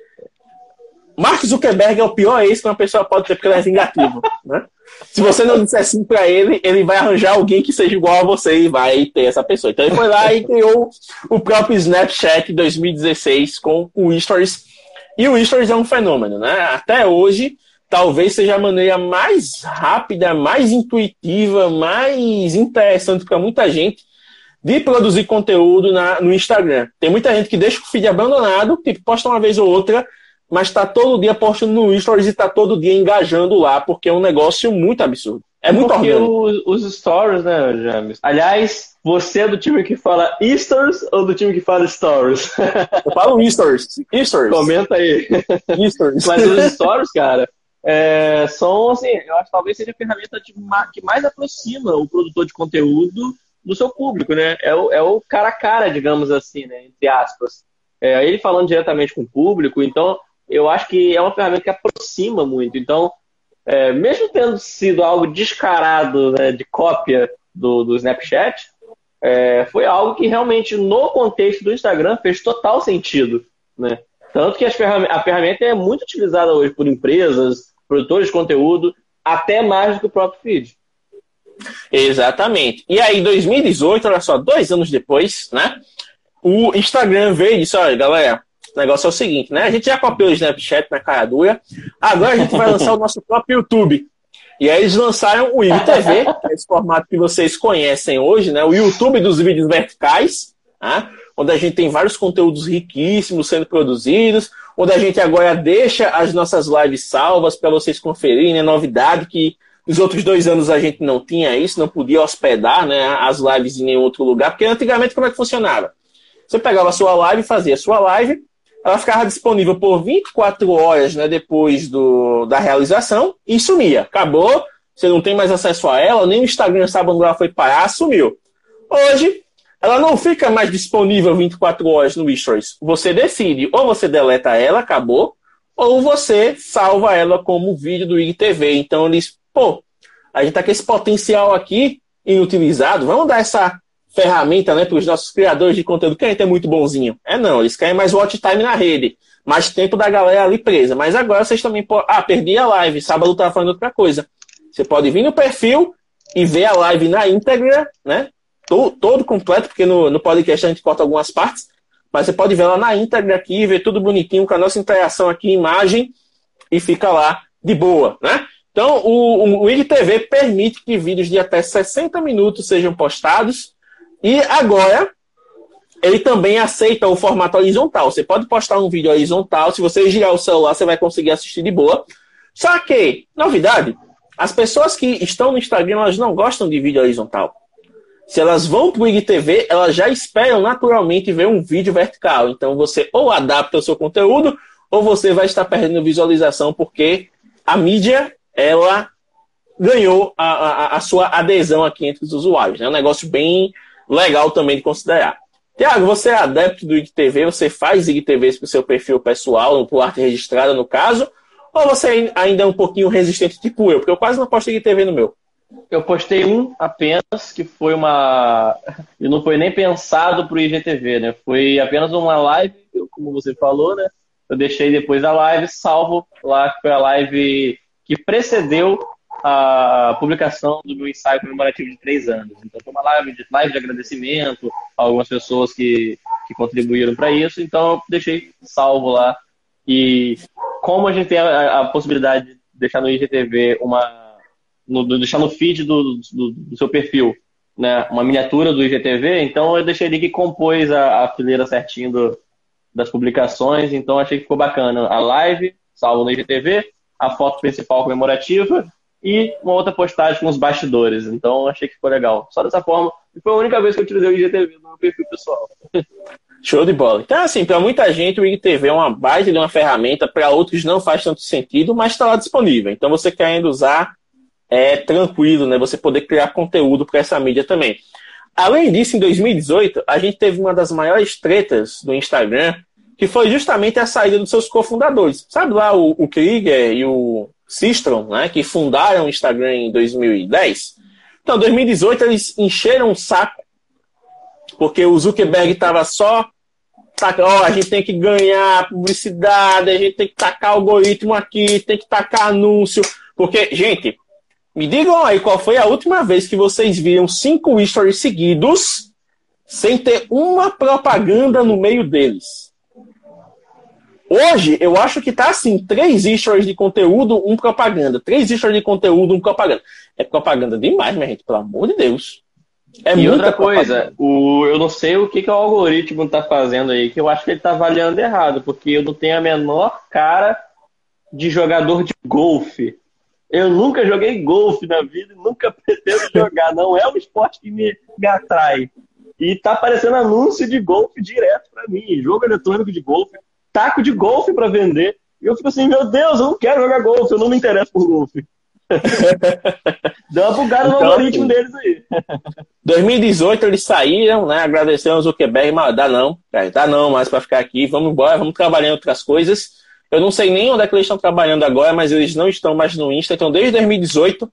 Mark Zuckerberg é o pior ex que uma pessoa pode ter porque ele é vingativo, [LAUGHS] né? Se você não disser sim para ele, ele vai arranjar alguém que seja igual a você e vai ter essa pessoa. Então ele foi lá e criou o próprio Snapchat 2016 com o Stories. E o Stories é um fenômeno, né? Até hoje, talvez seja a maneira mais rápida, mais intuitiva, mais interessante para muita gente de produzir conteúdo na, no Instagram. Tem muita gente que deixa o feed abandonado, que posta uma vez ou outra, mas está todo dia postando no Stories e está todo dia engajando lá, porque é um negócio muito absurdo. É muito porque orgânico. Os, os stories, né, James? Aliás, você é do time que fala stories ou do time que fala stories? [LAUGHS] Eu falo stories. Stories. Comenta aí. Stories. Mas os stories, cara, é, são assim, eu acho que talvez seja a ferramenta de, que mais aproxima o produtor de conteúdo do seu público, né? É o, é o cara a cara, digamos assim, né? Entre aspas. É, ele falando diretamente com o público, então eu acho que é uma ferramenta que aproxima muito. Então, é, mesmo tendo sido algo descarado né, de cópia do, do Snapchat, é, foi algo que realmente, no contexto do Instagram, fez total sentido. Né? Tanto que a ferramenta é muito utilizada hoje por empresas, produtores de conteúdo, até mais do que o próprio feed. Exatamente. E aí, 2018, olha só, dois anos depois, né? O Instagram veio e disse: olha, galera, o negócio é o seguinte, né? A gente já copiou o Snapchat na cara dura, agora a gente vai lançar o nosso próprio YouTube. E aí eles lançaram o IGTV, que é esse formato que vocês conhecem hoje, né? O YouTube dos vídeos verticais, né? onde a gente tem vários conteúdos riquíssimos sendo produzidos, onde a gente agora deixa as nossas lives salvas para vocês conferirem, é novidade que os outros dois anos a gente não tinha isso, não podia hospedar né, as lives em nenhum outro lugar, porque antigamente como é que funcionava? Você pegava a sua live, fazia a sua live, ela ficava disponível por 24 horas né, depois do, da realização e sumia. Acabou, você não tem mais acesso a ela, nem o Instagram sabe onde ela foi parar, sumiu. Hoje, ela não fica mais disponível 24 horas no Stories. Você decide, ou você deleta ela, acabou, ou você salva ela como vídeo do IGTV. Então eles pô, a gente tá com esse potencial aqui inutilizado, vamos dar essa ferramenta né, para os nossos criadores de conteúdo, que a gente é muito bonzinho. É não, eles querem mais watch time na rede, mais tempo da galera ali presa. Mas agora vocês também podem. Ah, perdi a live, sábado tava falando outra coisa. Você pode vir no perfil e ver a live na íntegra, né? Todo, todo completo, porque no, no podcast a gente corta algumas partes, mas você pode ver ela na íntegra aqui, ver tudo bonitinho com a nossa interação aqui, imagem, e fica lá de boa, né? Então, o, o IGTV permite que vídeos de até 60 minutos sejam postados. E agora, ele também aceita o formato horizontal. Você pode postar um vídeo horizontal. Se você girar o celular, você vai conseguir assistir de boa. Só que, novidade, as pessoas que estão no Instagram, elas não gostam de vídeo horizontal. se elas vão para o IGTV, elas já esperam naturalmente ver um vídeo vertical. Então você ou adapta o seu conteúdo, ou você vai estar perdendo visualização, porque a mídia, ela ganhou a, a, a sua adesão aqui entre os usuários. É né? um negócio bem legal também de considerar. Tiago, você é adepto do IGTV, você faz IGTVs para o seu perfil pessoal, para arte registrada no caso, ou você ainda é um pouquinho resistente tipo eu? Porque eu quase não posto IGTV no meu. Eu postei um apenas, que foi uma. [LAUGHS] E não foi nem pensado para o IGTV, né? Foi apenas uma live, como você falou, né? Eu deixei depois a live, salvo lá, que foi a live que precedeu a publicação do meu ensaio comemorativo de três anos. Então, foi uma live de, live de agradecimento a algumas pessoas que, que contribuíram para isso. Então, eu deixei salvo lá. E como a gente tem a, a possibilidade de deixar no IGTV uma no, deixar no feed do, do, do, seu perfil né, uma miniatura do IGTV, então eu deixei ele que compôs a, a fileira certinho do, das publicações, então achei que ficou bacana. A live, salvo no IGTV, a foto principal comemorativa e uma outra postagem com os bastidores. Então achei que ficou legal. Só dessa forma, foi a única vez que eu utilizei o IGTV no meu perfil pessoal. [LAUGHS] Show de bola. Então, assim, para muita gente o IGTV é uma baita de uma ferramenta, para outros não faz tanto sentido, mas está lá disponível. Então, você querendo usar, é tranquilo, né? Você poder criar conteúdo para essa mídia também. Além disso, em 2018, a gente teve uma das maiores tretas do Instagram, que foi justamente a saída dos seus cofundadores. Sabe lá o, o Krieger e o Sistron, né, que fundaram o Instagram em 2010? Então, em 2018, eles encheram o saco, porque o Zuckerberg estava só ó, a gente tem que ganhar publicidade, a gente tem que tacar algoritmo aqui, tem que tacar anúncio. Porque, gente, me digam aí qual foi a última vez que vocês viram cinco stories seguidos sem ter uma propaganda no meio deles. Hoje, eu acho que tá assim, três stories de conteúdo, um propaganda. Três stories de conteúdo, um propaganda. É propaganda demais, minha gente, pelo amor de Deus. É e outra coisa, o, eu não sei o que, que o algoritmo está fazendo aí, que eu acho que ele está avaliando errado, porque eu não tenho a menor cara de jogador de golfe. Eu nunca joguei golfe na vida e nunca [LAUGHS] pretendo jogar. Não é um esporte que me, me atrai. E tá aparecendo anúncio de golfe direto para mim. Jogo eletrônico de golfe, taco de golfe para vender. E eu fico assim, meu Deus, eu não quero jogar golfe, eu não me interesso por golfe. [LAUGHS] Deu uma bugada então, no algoritmo assim, deles aí. 2018 eles saíram, né? Agradecendo o Zuckerberg, mas dá não, cara, dá não mais para ficar aqui, vamos embora, vamos trabalhar em outras coisas. Eu não sei nem onde é que eles estão trabalhando agora, mas eles não estão mais no Insta. Então, desde 2018,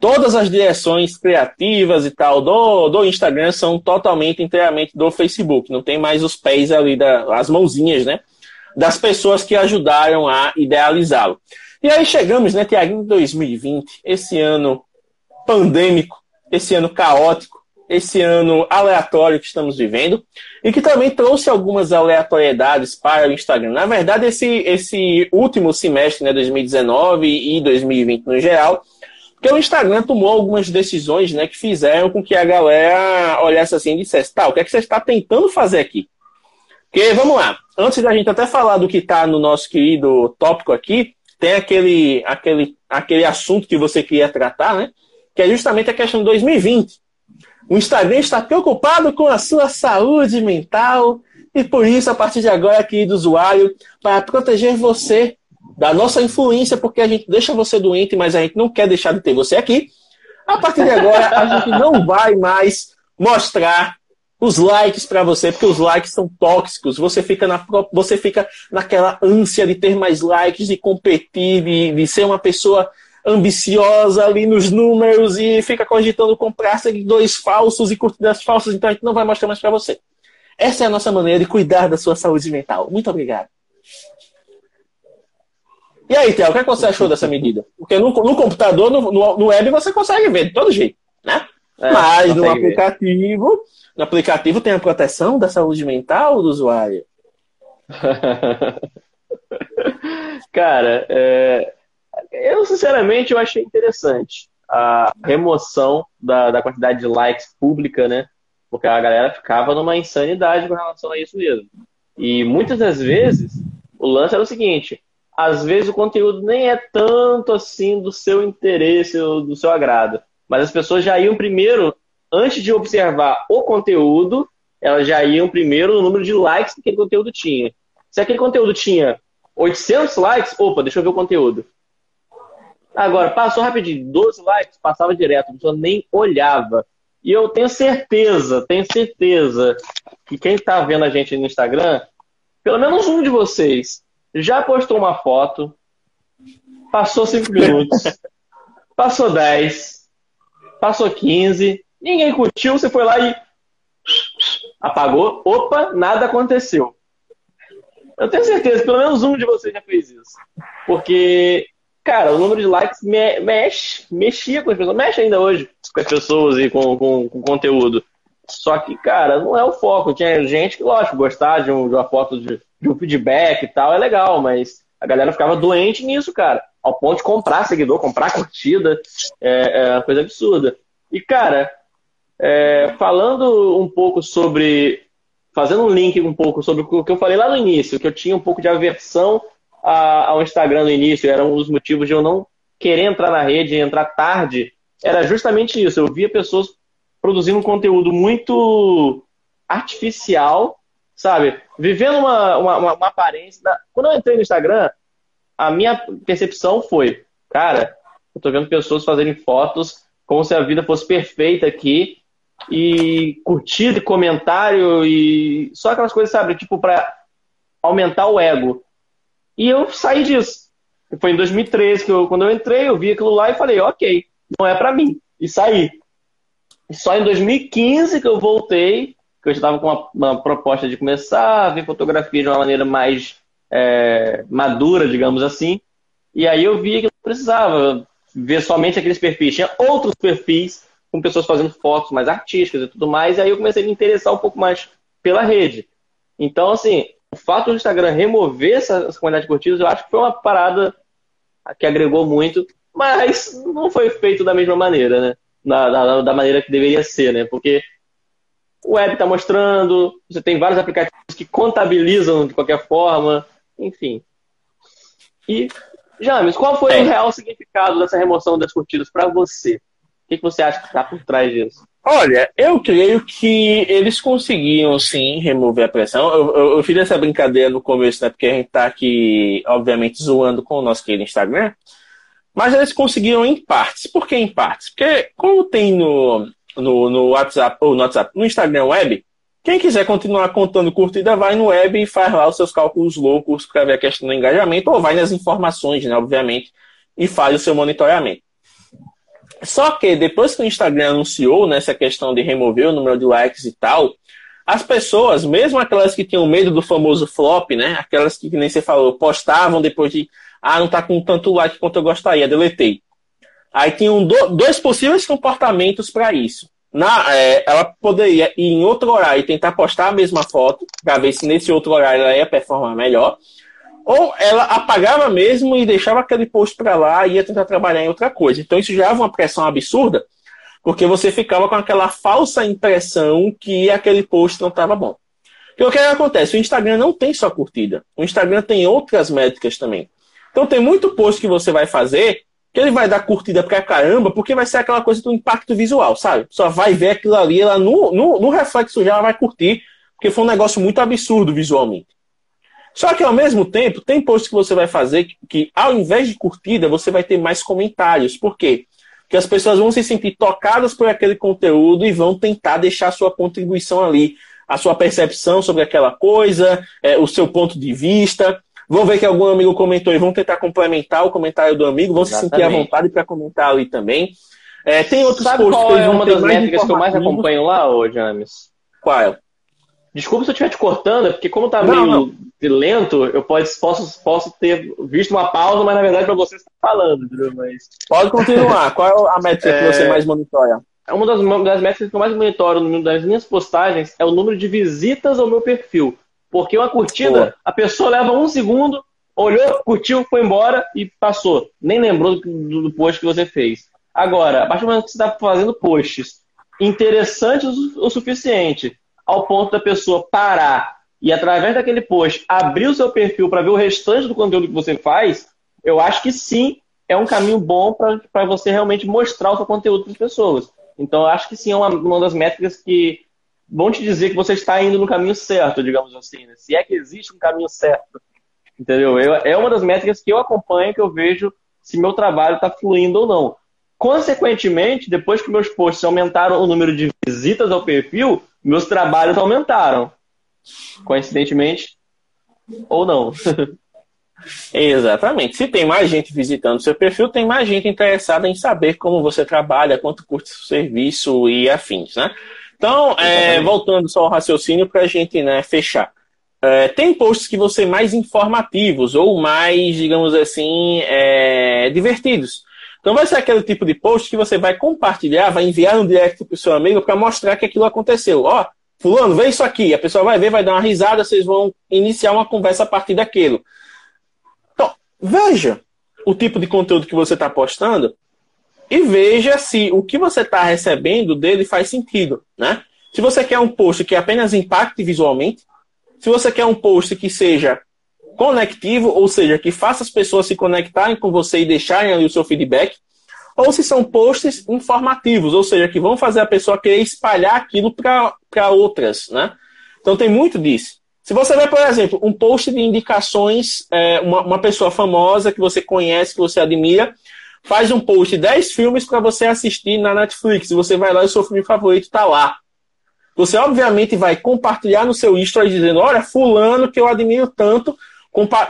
todas as direções criativas e tal do, do Instagram são totalmente, inteiramente do Facebook. Não tem mais os pés ali, da, as mãozinhas, né? Das pessoas que ajudaram a idealizá-lo. E aí chegamos, né, Tiago, em 2020, esse ano pandêmico, esse ano caótico, esse ano aleatório que estamos vivendo e que também trouxe algumas aleatoriedades para o Instagram. Na verdade, esse, esse último semestre, né, 2019 e 2020 no geral, porque o Instagram tomou algumas decisões né, que fizeram com que a galera olhasse assim e dissesse, tá, o que é que você está tentando fazer aqui? Porque, vamos lá, antes da gente até falar do que está no nosso querido tópico aqui, tem aquele, aquele, aquele assunto que você queria tratar, né? Que é justamente a questão de 2020. O Instagram está preocupado com a sua saúde mental e por isso, a partir de agora, querido usuário, para proteger você da nossa influência, porque a gente deixa você doente, mas a gente não quer deixar de ter você aqui. A partir de agora, a gente não vai mais mostrar os likes para você, porque os likes são tóxicos. Você fica, na, você fica naquela ânsia de ter mais likes, de competir, de, de ser uma pessoa ambiciosa ali nos números e fica cogitando comprar seguidores falsos e curtidas falsas, então a gente não vai mostrar mais para você. Essa é a nossa maneira de cuidar da sua saúde mental. Muito obrigado. E aí, Theo, o que, é que você achou dessa medida? Porque no, no computador, no, no, web, você consegue ver de todo jeito, né? É, Mas no aplicativo, ver. no aplicativo tem a proteção da saúde mental do usuário. [LAUGHS] Cara, é, eu, sinceramente, eu achei interessante a remoção da, da quantidade de likes pública, né? Porque a galera ficava numa insanidade com relação a isso mesmo. E muitas das vezes, o lance era o seguinte: às vezes o conteúdo nem é tanto assim do seu interesse ou do seu agrado, mas as pessoas já iam primeiro antes de observar o conteúdo, elas já iam primeiro no número de likes que aquele conteúdo tinha. Se aquele conteúdo tinha 800 likes, opa, deixa eu ver o conteúdo. Agora, passou rapidinho, 12 likes, passava direto, a pessoa nem olhava. E eu tenho certeza, tenho certeza que quem está vendo a gente no Instagram, pelo menos um de vocês, já postou uma foto, passou 5 minutos, [LAUGHS] passou 10, passou 15, ninguém curtiu, você foi lá e apagou, opa, nada aconteceu. Eu tenho certeza, pelo menos um de vocês já fez isso. Porque, cara, o número de likes me mexe, mexia com as pessoas, mexe ainda hoje com as pessoas e com, com, com conteúdo. Só que, cara, não é o foco. Tinha gente que, lógico, gostar de, um, de uma foto de, de, um feedback e tal, é legal, mas a galera ficava doente nisso, cara. Ao ponto de comprar seguidor, comprar curtida. É, é uma coisa absurda. E, cara, é, falando um pouco sobre. Fazendo um link um pouco sobre o que eu falei lá no início, que eu tinha um pouco de aversão ao Instagram no início, era um dos motivos de eu não querer entrar na rede, entrar tarde, era justamente isso. Eu via pessoas produzindo um conteúdo muito artificial, sabe? Vivendo uma, uma, uma, uma aparência. Da... Quando eu entrei no Instagram, a minha percepção foi, cara, eu tô vendo pessoas fazerem fotos como se a vida fosse perfeita aqui e curtida e comentário e só aquelas coisas, sabe, tipo para aumentar o ego. E eu saí disso. Foi em 2013 que eu, quando eu entrei, eu vi aquilo lá e falei, ok, não é para mim. E saí. Só em 2015 que eu voltei, que eu estava com uma, uma, proposta de começar a ver fotografia de uma maneira mais é, madura, digamos assim. E aí eu vi que eu precisava ver somente aqueles perfis. Tinha outros perfis com pessoas fazendo fotos mais artísticas e tudo mais. E aí eu comecei a me interessar um pouco mais pela rede. Então, assim, o fato do Instagram remover essa, essa quantidade de curtidas, eu acho que foi uma parada que agregou muito, mas não foi feito da mesma maneira, né? da, da, da maneira que deveria ser, né? Porque o web está mostrando, você tem vários aplicativos que contabilizam de qualquer forma, enfim. E, James, qual foi o real significado dessa remoção das curtidas para você? O que, que você acha que está por trás disso? Olha, eu creio que eles conseguiam sim remover a pressão. Eu, eu, eu, fiz essa brincadeira no começo, né? Porque a gente está aqui, obviamente, zoando com o nosso querido Instagram. Mas eles conseguiram em partes. Por que em partes? Porque como tem no, no, no WhatsApp, ou no WhatsApp, no Instagram Web, quem quiser continuar contando curtida, vai no web e faz lá os seus cálculos loucos para ver a questão do engajamento, ou vai nas informações, né, obviamente, e faz o seu monitoramento. Só que depois que o Instagram anunciou nessa questão de remover o número de likes e tal, as pessoas, mesmo aquelas que tinham medo do famoso flop, né? Aquelas que, que nem você falou, postavam depois de ah, não tá com tanto like quanto eu gostaria, deletei. Aí tinham do, dois possíveis comportamentos para isso. Na, é, ela poderia ir em outro horário e tentar postar a mesma foto, para ver se nesse outro horário ela ia performar melhor. Ou ela apagava mesmo e deixava aquele post para lá e ia tentar trabalhar em outra coisa. Então isso gerava uma pressão absurda, porque você ficava com aquela falsa impressão que aquele post não estava bom. O que acontece? O Instagram não tem só curtida. O Instagram tem outras métricas também. Então tem muito post que você vai fazer ele vai dar curtida pra caramba, porque vai ser aquela coisa do impacto visual, sabe? Só vai ver aquilo ali, ela no, no, no reflexo já vai curtir, porque foi um negócio muito absurdo visualmente. Só que ao mesmo tempo, tem posts que você vai fazer que, que, ao invés de curtida, você vai ter mais comentários. Por quê? Porque as pessoas vão se sentir tocadas por aquele conteúdo e vão tentar deixar a sua contribuição ali, a sua percepção sobre aquela coisa, é, o seu ponto de vista. Vão ver que algum amigo comentou e vão tentar complementar o comentário do amigo, vão Exatamente. se sentir à vontade para comentar ali também. É, tem outros Sabe posts qual é uma das métricas que eu mais acompanho lá, ô James? Qual? Desculpa se eu estiver te cortando, porque como tá não, meio não. lento, eu posso, posso, posso ter visto uma pausa, mas na verdade para você está falando, entendeu? Mas... Pode continuar. [LAUGHS] Qual é a métrica é... que você mais monitora? É uma das, das métricas que eu mais monitoro nas minhas postagens é o número de visitas ao meu perfil. Porque uma curtida, Pô. a pessoa leva um segundo, olhou, curtiu, foi embora e passou. Nem lembrou do, do post que você fez. Agora, a partir do momento que você está fazendo posts interessantes o suficiente, ao ponto da pessoa parar e, através daquele post, abrir o seu perfil para ver o restante do conteúdo que você faz, eu acho que sim, é um caminho bom para você realmente mostrar o seu conteúdo para as pessoas. Então, eu acho que sim, é uma, uma das métricas que vão te dizer que você está indo no caminho certo, digamos assim. Né? Se é que existe um caminho certo. Entendeu? Eu, é uma das métricas que eu acompanho, que eu vejo se meu trabalho está fluindo ou não. Consequentemente, depois que meus posts aumentaram o número de visitas ao perfil, meus trabalhos aumentaram. Coincidentemente, ou não. [LAUGHS] Exatamente. Se tem mais gente visitando seu perfil, tem mais gente interessada em saber como você trabalha, quanto curte o serviço e afins, né? Então, é, voltando só ao raciocínio para a gente né, fechar. É, tem posts que vão ser mais informativos ou mais, digamos assim, é, divertidos. Então vai ser aquele tipo de post que você vai compartilhar, vai enviar no direct para o seu amigo para mostrar que aquilo aconteceu. Ó, fulano, vê isso aqui. A pessoa vai ver, vai dar uma risada, vocês vão iniciar uma conversa a partir daquilo. Então, veja o tipo de conteúdo que você está postando e veja se o que você está recebendo dele faz sentido, né? Se você quer um post que apenas impacte visualmente, se você quer um post que seja conectivo, ou seja, que faça as pessoas se conectarem com você e deixarem ali o seu feedback, ou se são posts informativos, ou seja, que vão fazer a pessoa querer espalhar aquilo para outras, né? Então tem muito disso. Se você vê, por exemplo, um post de indicações, é, uma, uma pessoa famosa que você conhece, que você admira, faz um post de 10 filmes para você assistir na Netflix. Você vai lá e o seu filme favorito está lá. Você, obviamente, vai compartilhar no seu story dizendo: Olha, Fulano, que eu admiro tanto,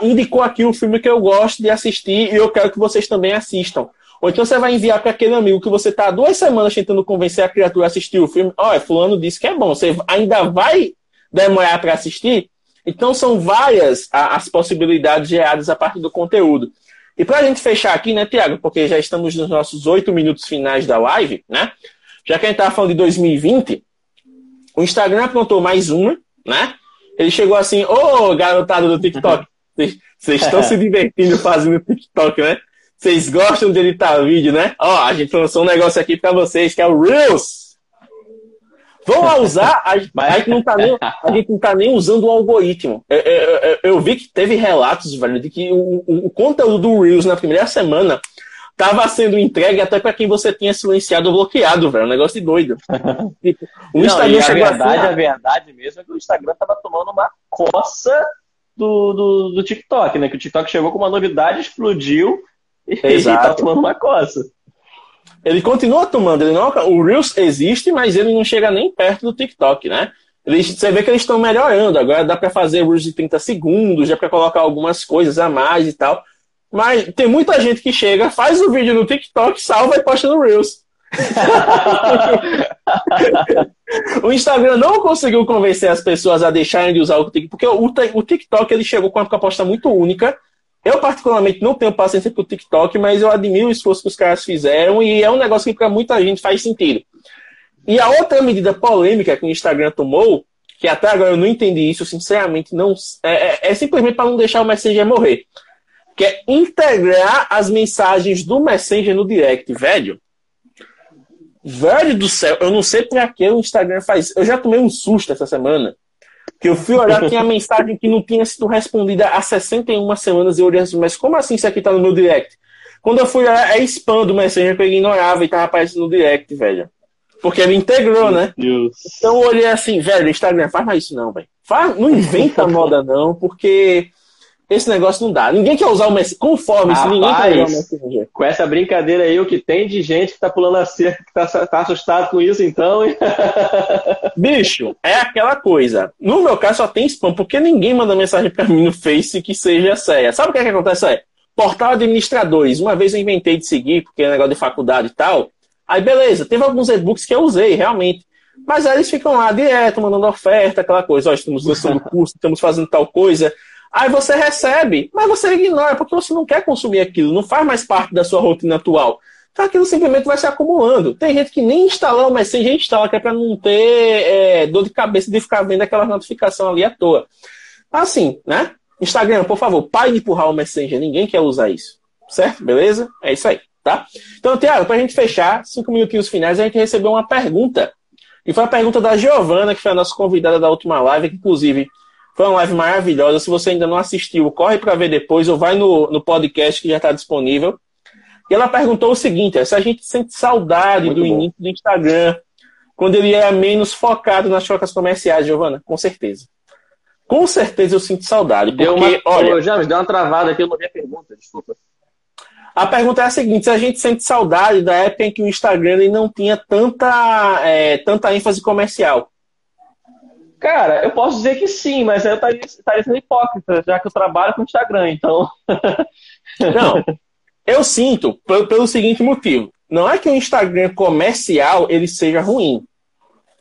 indicou aqui um filme que eu gosto de assistir e eu quero que vocês também assistam. Ou então você vai enviar para aquele amigo que você está duas semanas tentando convencer a criatura a assistir o filme. Olha, Fulano disse que é bom. Você ainda vai demorar para assistir? Então são várias as possibilidades geradas a partir do conteúdo. E para a gente fechar aqui, né, Tiago, porque já estamos nos nossos oito minutos finais da live, né? Já que a gente estava falando de 2020, o Instagram aprontou mais uma, né? Ele chegou assim, ô oh, garotada do TikTok, vocês estão se [LAUGHS] divertindo fazendo TikTok, né? Vocês gostam de editar vídeo, né? Ó, a gente lançou um negócio aqui para vocês que é o Reels. Vão usar, a, a, gente não tá nem, a gente não tá nem usando o algoritmo. Eu, eu, eu, vi que teve relatos, velho, de que o, o, conteúdo do Reels na primeira semana estava sendo entregue até para quem você tinha silenciado ou bloqueado, velho. Um negócio de doido. [LAUGHS] tipo, o Instagram não, a verdade, assim, a verdade mesmo é que o Instagram tava tomando uma coça do, do, do TikTok, né? Que o TikTok chegou com uma novidade, explodiu e, Exato. [LAUGHS] e tá tomando uma coça. Ele continua tomando, ele não, o Reels existe, mas ele não chega nem perto do TikTok, né? Eles, você vê que eles estão melhorando. Agora dá para fazer Reels de 30 segundos, já para colocar algumas coisas a mais e tal. Mas tem muita gente que chega, faz o vídeo no TikTok, salva e posta no Reels. [LAUGHS] o Instagram não conseguiu convencer as pessoas a deixarem de usar o TikTok, porque o, o TikTok ele chegou com uma proposta muito única eu, particularmente, não tenho paciência com o TikTok, mas eu admiro o esforço que os caras fizeram e é um negócio que para muita gente faz sentido. E a outra medida polêmica que o Instagram tomou, que até agora eu não entendi isso, sinceramente, não é, é, é simplesmente para não deixar o Messenger morrer. Que é integrar as mensagens do Messenger no direct, velho. Velho do céu, eu não sei para que o Instagram faz. Eu já tomei um susto essa semana que eu fui olhar, tinha mensagem que não tinha sido respondida há 61 semanas e eu olhei assim, mas como assim isso aqui tá no meu direct? Quando eu fui olhar, é spam do Messenger que eu ignorava e tava aparecendo no direct, velho. Porque ele integrou, né? Então eu olhei assim, velho, Instagram, faz mais isso não, velho. Não inventa [LAUGHS] moda não, porque esse negócio não dá. Ninguém quer usar o Messenger. Conforme se ninguém quer usar o Messenger. Com essa brincadeira aí, o que tem de gente que tá pulando a cerca, que tá, tá assustado com isso, então. [LAUGHS] Bicho, é aquela coisa. No meu caso, só tem spam, porque ninguém manda mensagem pra mim no Face que seja séria. Sabe o que, é que acontece aí? Portal administradores. Uma vez eu inventei de seguir, porque é negócio de faculdade e tal. Aí, beleza, teve alguns e-books que eu usei, realmente. Mas aí eles ficam lá direto, mandando oferta, aquela coisa. Ó, estamos lançando curso, estamos fazendo tal coisa. Aí você recebe, mas você ignora, porque você não quer consumir aquilo, não faz mais parte da sua rotina atual. Então aquilo simplesmente vai se acumulando. Tem gente que nem instalou, mas tem gente instala que é para não ter é, dor de cabeça de ficar vendo aquela notificação ali à toa. Assim, né? Instagram, por favor, pare de empurrar o Messenger. Ninguém quer usar isso. Certo? Beleza? É isso aí, tá? Então, Tiago, para a gente fechar, cinco minutinhos finais, a gente recebeu uma pergunta. E foi a pergunta da Giovana, que foi a nossa convidada da última live, que inclusive foi uma live maravilhosa. Se você ainda não assistiu, corre para ver depois ou vai no, no podcast que já está disponível. E ela perguntou o seguinte: se a gente sente saudade Muito do bom. início do Instagram, quando ele era menos focado nas trocas comerciais, Giovana? Com certeza. Com certeza eu sinto saudade. Porque, Deu uma, olha, James, deu uma travada aqui, eu não vi a pergunta, desculpa. a pergunta é a seguinte: se a gente sente saudade da época em que o Instagram ele não tinha tanta, é, tanta ênfase comercial. Cara, eu posso dizer que sim, mas eu estaria, estaria sendo hipócrita, já que eu trabalho com Instagram, então. [LAUGHS] Não, eu sinto pelo, pelo seguinte motivo: não é que o Instagram comercial ele seja ruim,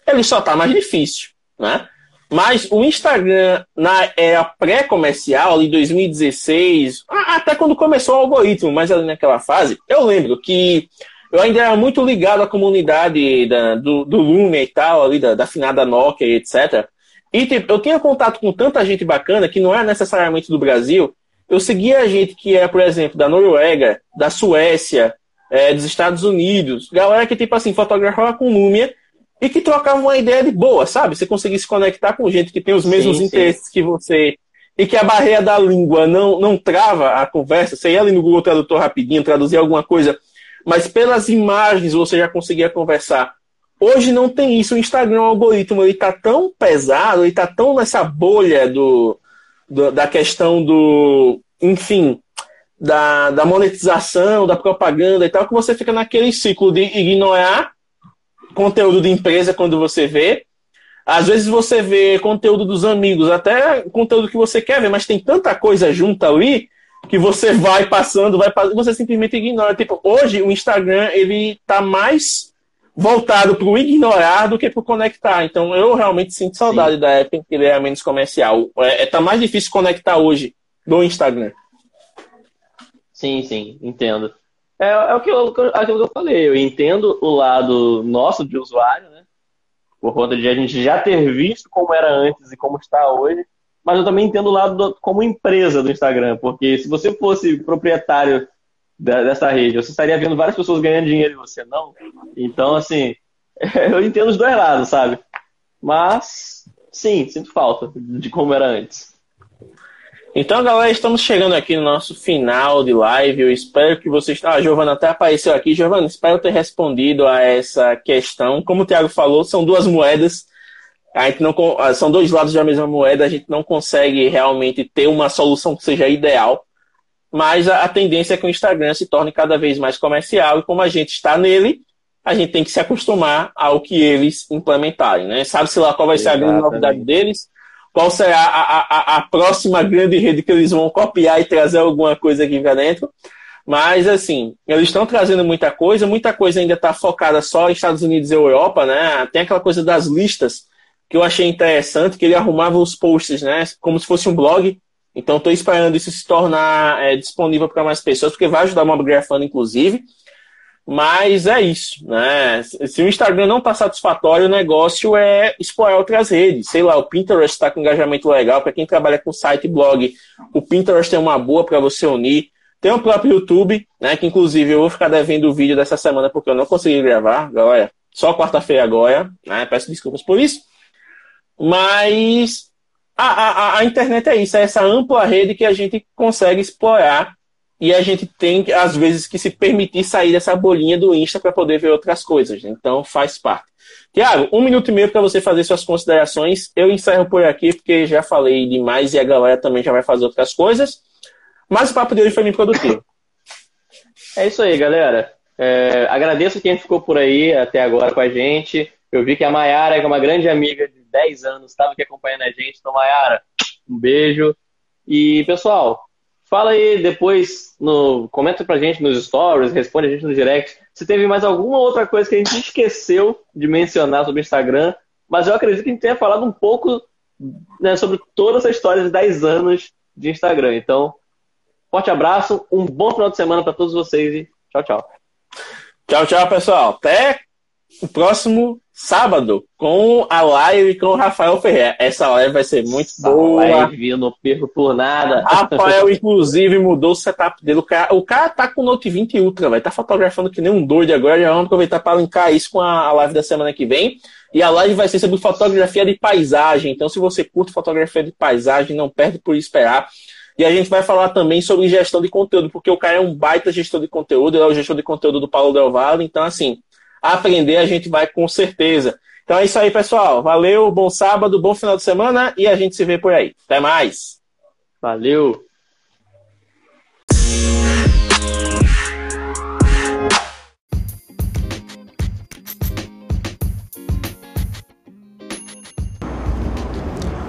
ele só tá mais difícil, né? Mas o Instagram na era pré-comercial, ali 2016, a- até quando começou o algoritmo, mas ali naquela fase, eu lembro que eu ainda era muito ligado à comunidade da- do, do Lumia e tal, ali da, da finada Nokia e etc. E tipo, eu tinha contato com tanta gente bacana que não era necessariamente do Brasil, eu seguia gente que era, por exemplo, da Noruega, da Suécia, eh, dos Estados Unidos, galera que, tipo assim, fotografava com Lumia e que trocava uma ideia de boa, sabe? Você conseguir se conectar com gente que tem os mesmos Sim, sim. interesses que você e que a barreira da língua não, não trava a conversa. Você ia ali no Google Tradutor rapidinho, traduzir alguma coisa, mas pelas imagens você já conseguia conversar. Hoje não tem isso. O Instagram, o algoritmo, ele tá tão pesado, ele tá tão nessa bolha do, do- da questão do, enfim, da, da monetização, da propaganda e tal, que você fica naquele ciclo de ignorar conteúdo de empresa quando você vê. Às vezes você vê conteúdo dos amigos, até conteúdo que você quer ver, mas tem tanta coisa junta ali que você vai passando, vai passando, você simplesmente ignora. Tipo, hoje o Instagram ele tá mais voltado para o ignorar do que para o conectar. Então eu realmente sinto saudade da época em que ele era menos comercial. É, é, tá mais difícil conectar hoje do Instagram. Sim, sim, entendo. É, é o que eu, aquilo que eu falei, eu entendo o lado nosso de usuário, né? Por conta de a gente já ter visto como era antes e como está hoje, mas eu também entendo o lado do- como empresa do Instagram, porque se você fosse proprietário da- dessa rede, você estaria vendo várias pessoas ganhando dinheiro e você não. Então, assim, [LAUGHS] eu entendo os dois lados, sabe? Mas, sim, sinto falta de como era antes. Então, galera, estamos chegando aqui no nosso final de live. Eu espero que vocês. Ah, a Giovana até apareceu aqui. Giovana, espero ter respondido a essa questão. Como o Thiago falou, são duas moedas. A gente não, ah, são dois lados da mesma moeda. A gente não consegue realmente ter uma solução que seja ideal. Mas a, a tendência é que o Instagram se torne cada vez mais comercial. E como a gente está nele, a gente tem que se acostumar ao que eles implementarem. Né? Sabe-se lá qual vai ser a grande Exatamente. novidade deles? qual será a, a, a- a próxima grande rede que eles vão copiar e trazer alguma coisa aqui para dentro. Mas, assim, eles estão trazendo muita coisa, muita coisa ainda está focada só em Estados Unidos e Europa, né? Tem aquela coisa das listas que eu achei interessante, que ele arrumava os posts, né? Como se fosse um blog. Então, estou esperando isso se tornar é, disponível para mais pessoas, porque vai ajudar o Mob Grafando, inclusive. Mas é isso, né? Se o Instagram não está satisfatório, o negócio é explorar outras redes. Sei lá, o Pinterest está com engajamento legal. Para quem trabalha com site e blog, o Pinterest é uma boa para você unir. Tem o próprio YouTube, né? Que inclusive eu vou ficar devendo o vídeo dessa semana porque eu não consegui gravar, galera. Só quarta-feira agora, né? Peço desculpas por isso. Mas a, a, a internet é isso, é essa ampla rede que a gente consegue explorar e a gente tem, às vezes, que se permitir sair dessa bolinha do Insta para poder ver outras coisas. né? Então, faz parte. Tiago, um minuto e meio para você fazer suas considerações. Eu encerro por aqui, porque já falei demais e a galera também já vai fazer outras coisas. Mas o papo de hoje foi bem produtivo. [COUGHS] É isso aí, galera. É, agradeço quem ficou por aí até agora com a gente. Eu vi que a Mayara, que é uma grande amiga de 10 anos, estava aqui acompanhando a gente. Então, Mayara, um beijo. E, pessoal, fala aí depois, no, comenta pra gente nos stories, responde a gente no direct, se teve mais alguma outra coisa que a gente esqueceu de mencionar sobre o Instagram. Mas eu acredito que a gente tenha falado um pouco né, sobre toda essa história de 10 anos de Instagram. Então, forte abraço, um bom final de semana para todos vocês e tchau, tchau. Tchau, tchau, pessoal. Até o próximo sábado com a live com o Rafael Ferreira. Essa live vai ser muito Essa boa. live, eu não perco por nada. Rafael, inclusive, mudou o setup dele. O cara, o cara tá com o Note 20 Ultra, vai tá fotografando que nem um doido agora. Já vamos aproveitar para linkar isso com a, live da semana que vem. E a live vai ser sobre fotografia de paisagem. Então, se você curte fotografia de paisagem, não perde por esperar. E a gente vai falar também sobre gestão de conteúdo, porque o cara é um baita gestor de conteúdo, ele é o gestor de conteúdo do Paulo Del Valle, então assim, aprender a gente vai com certeza. Então é isso aí, pessoal. Valeu, bom sábado, bom final de semana e a gente se vê por aí. Até mais. Valeu.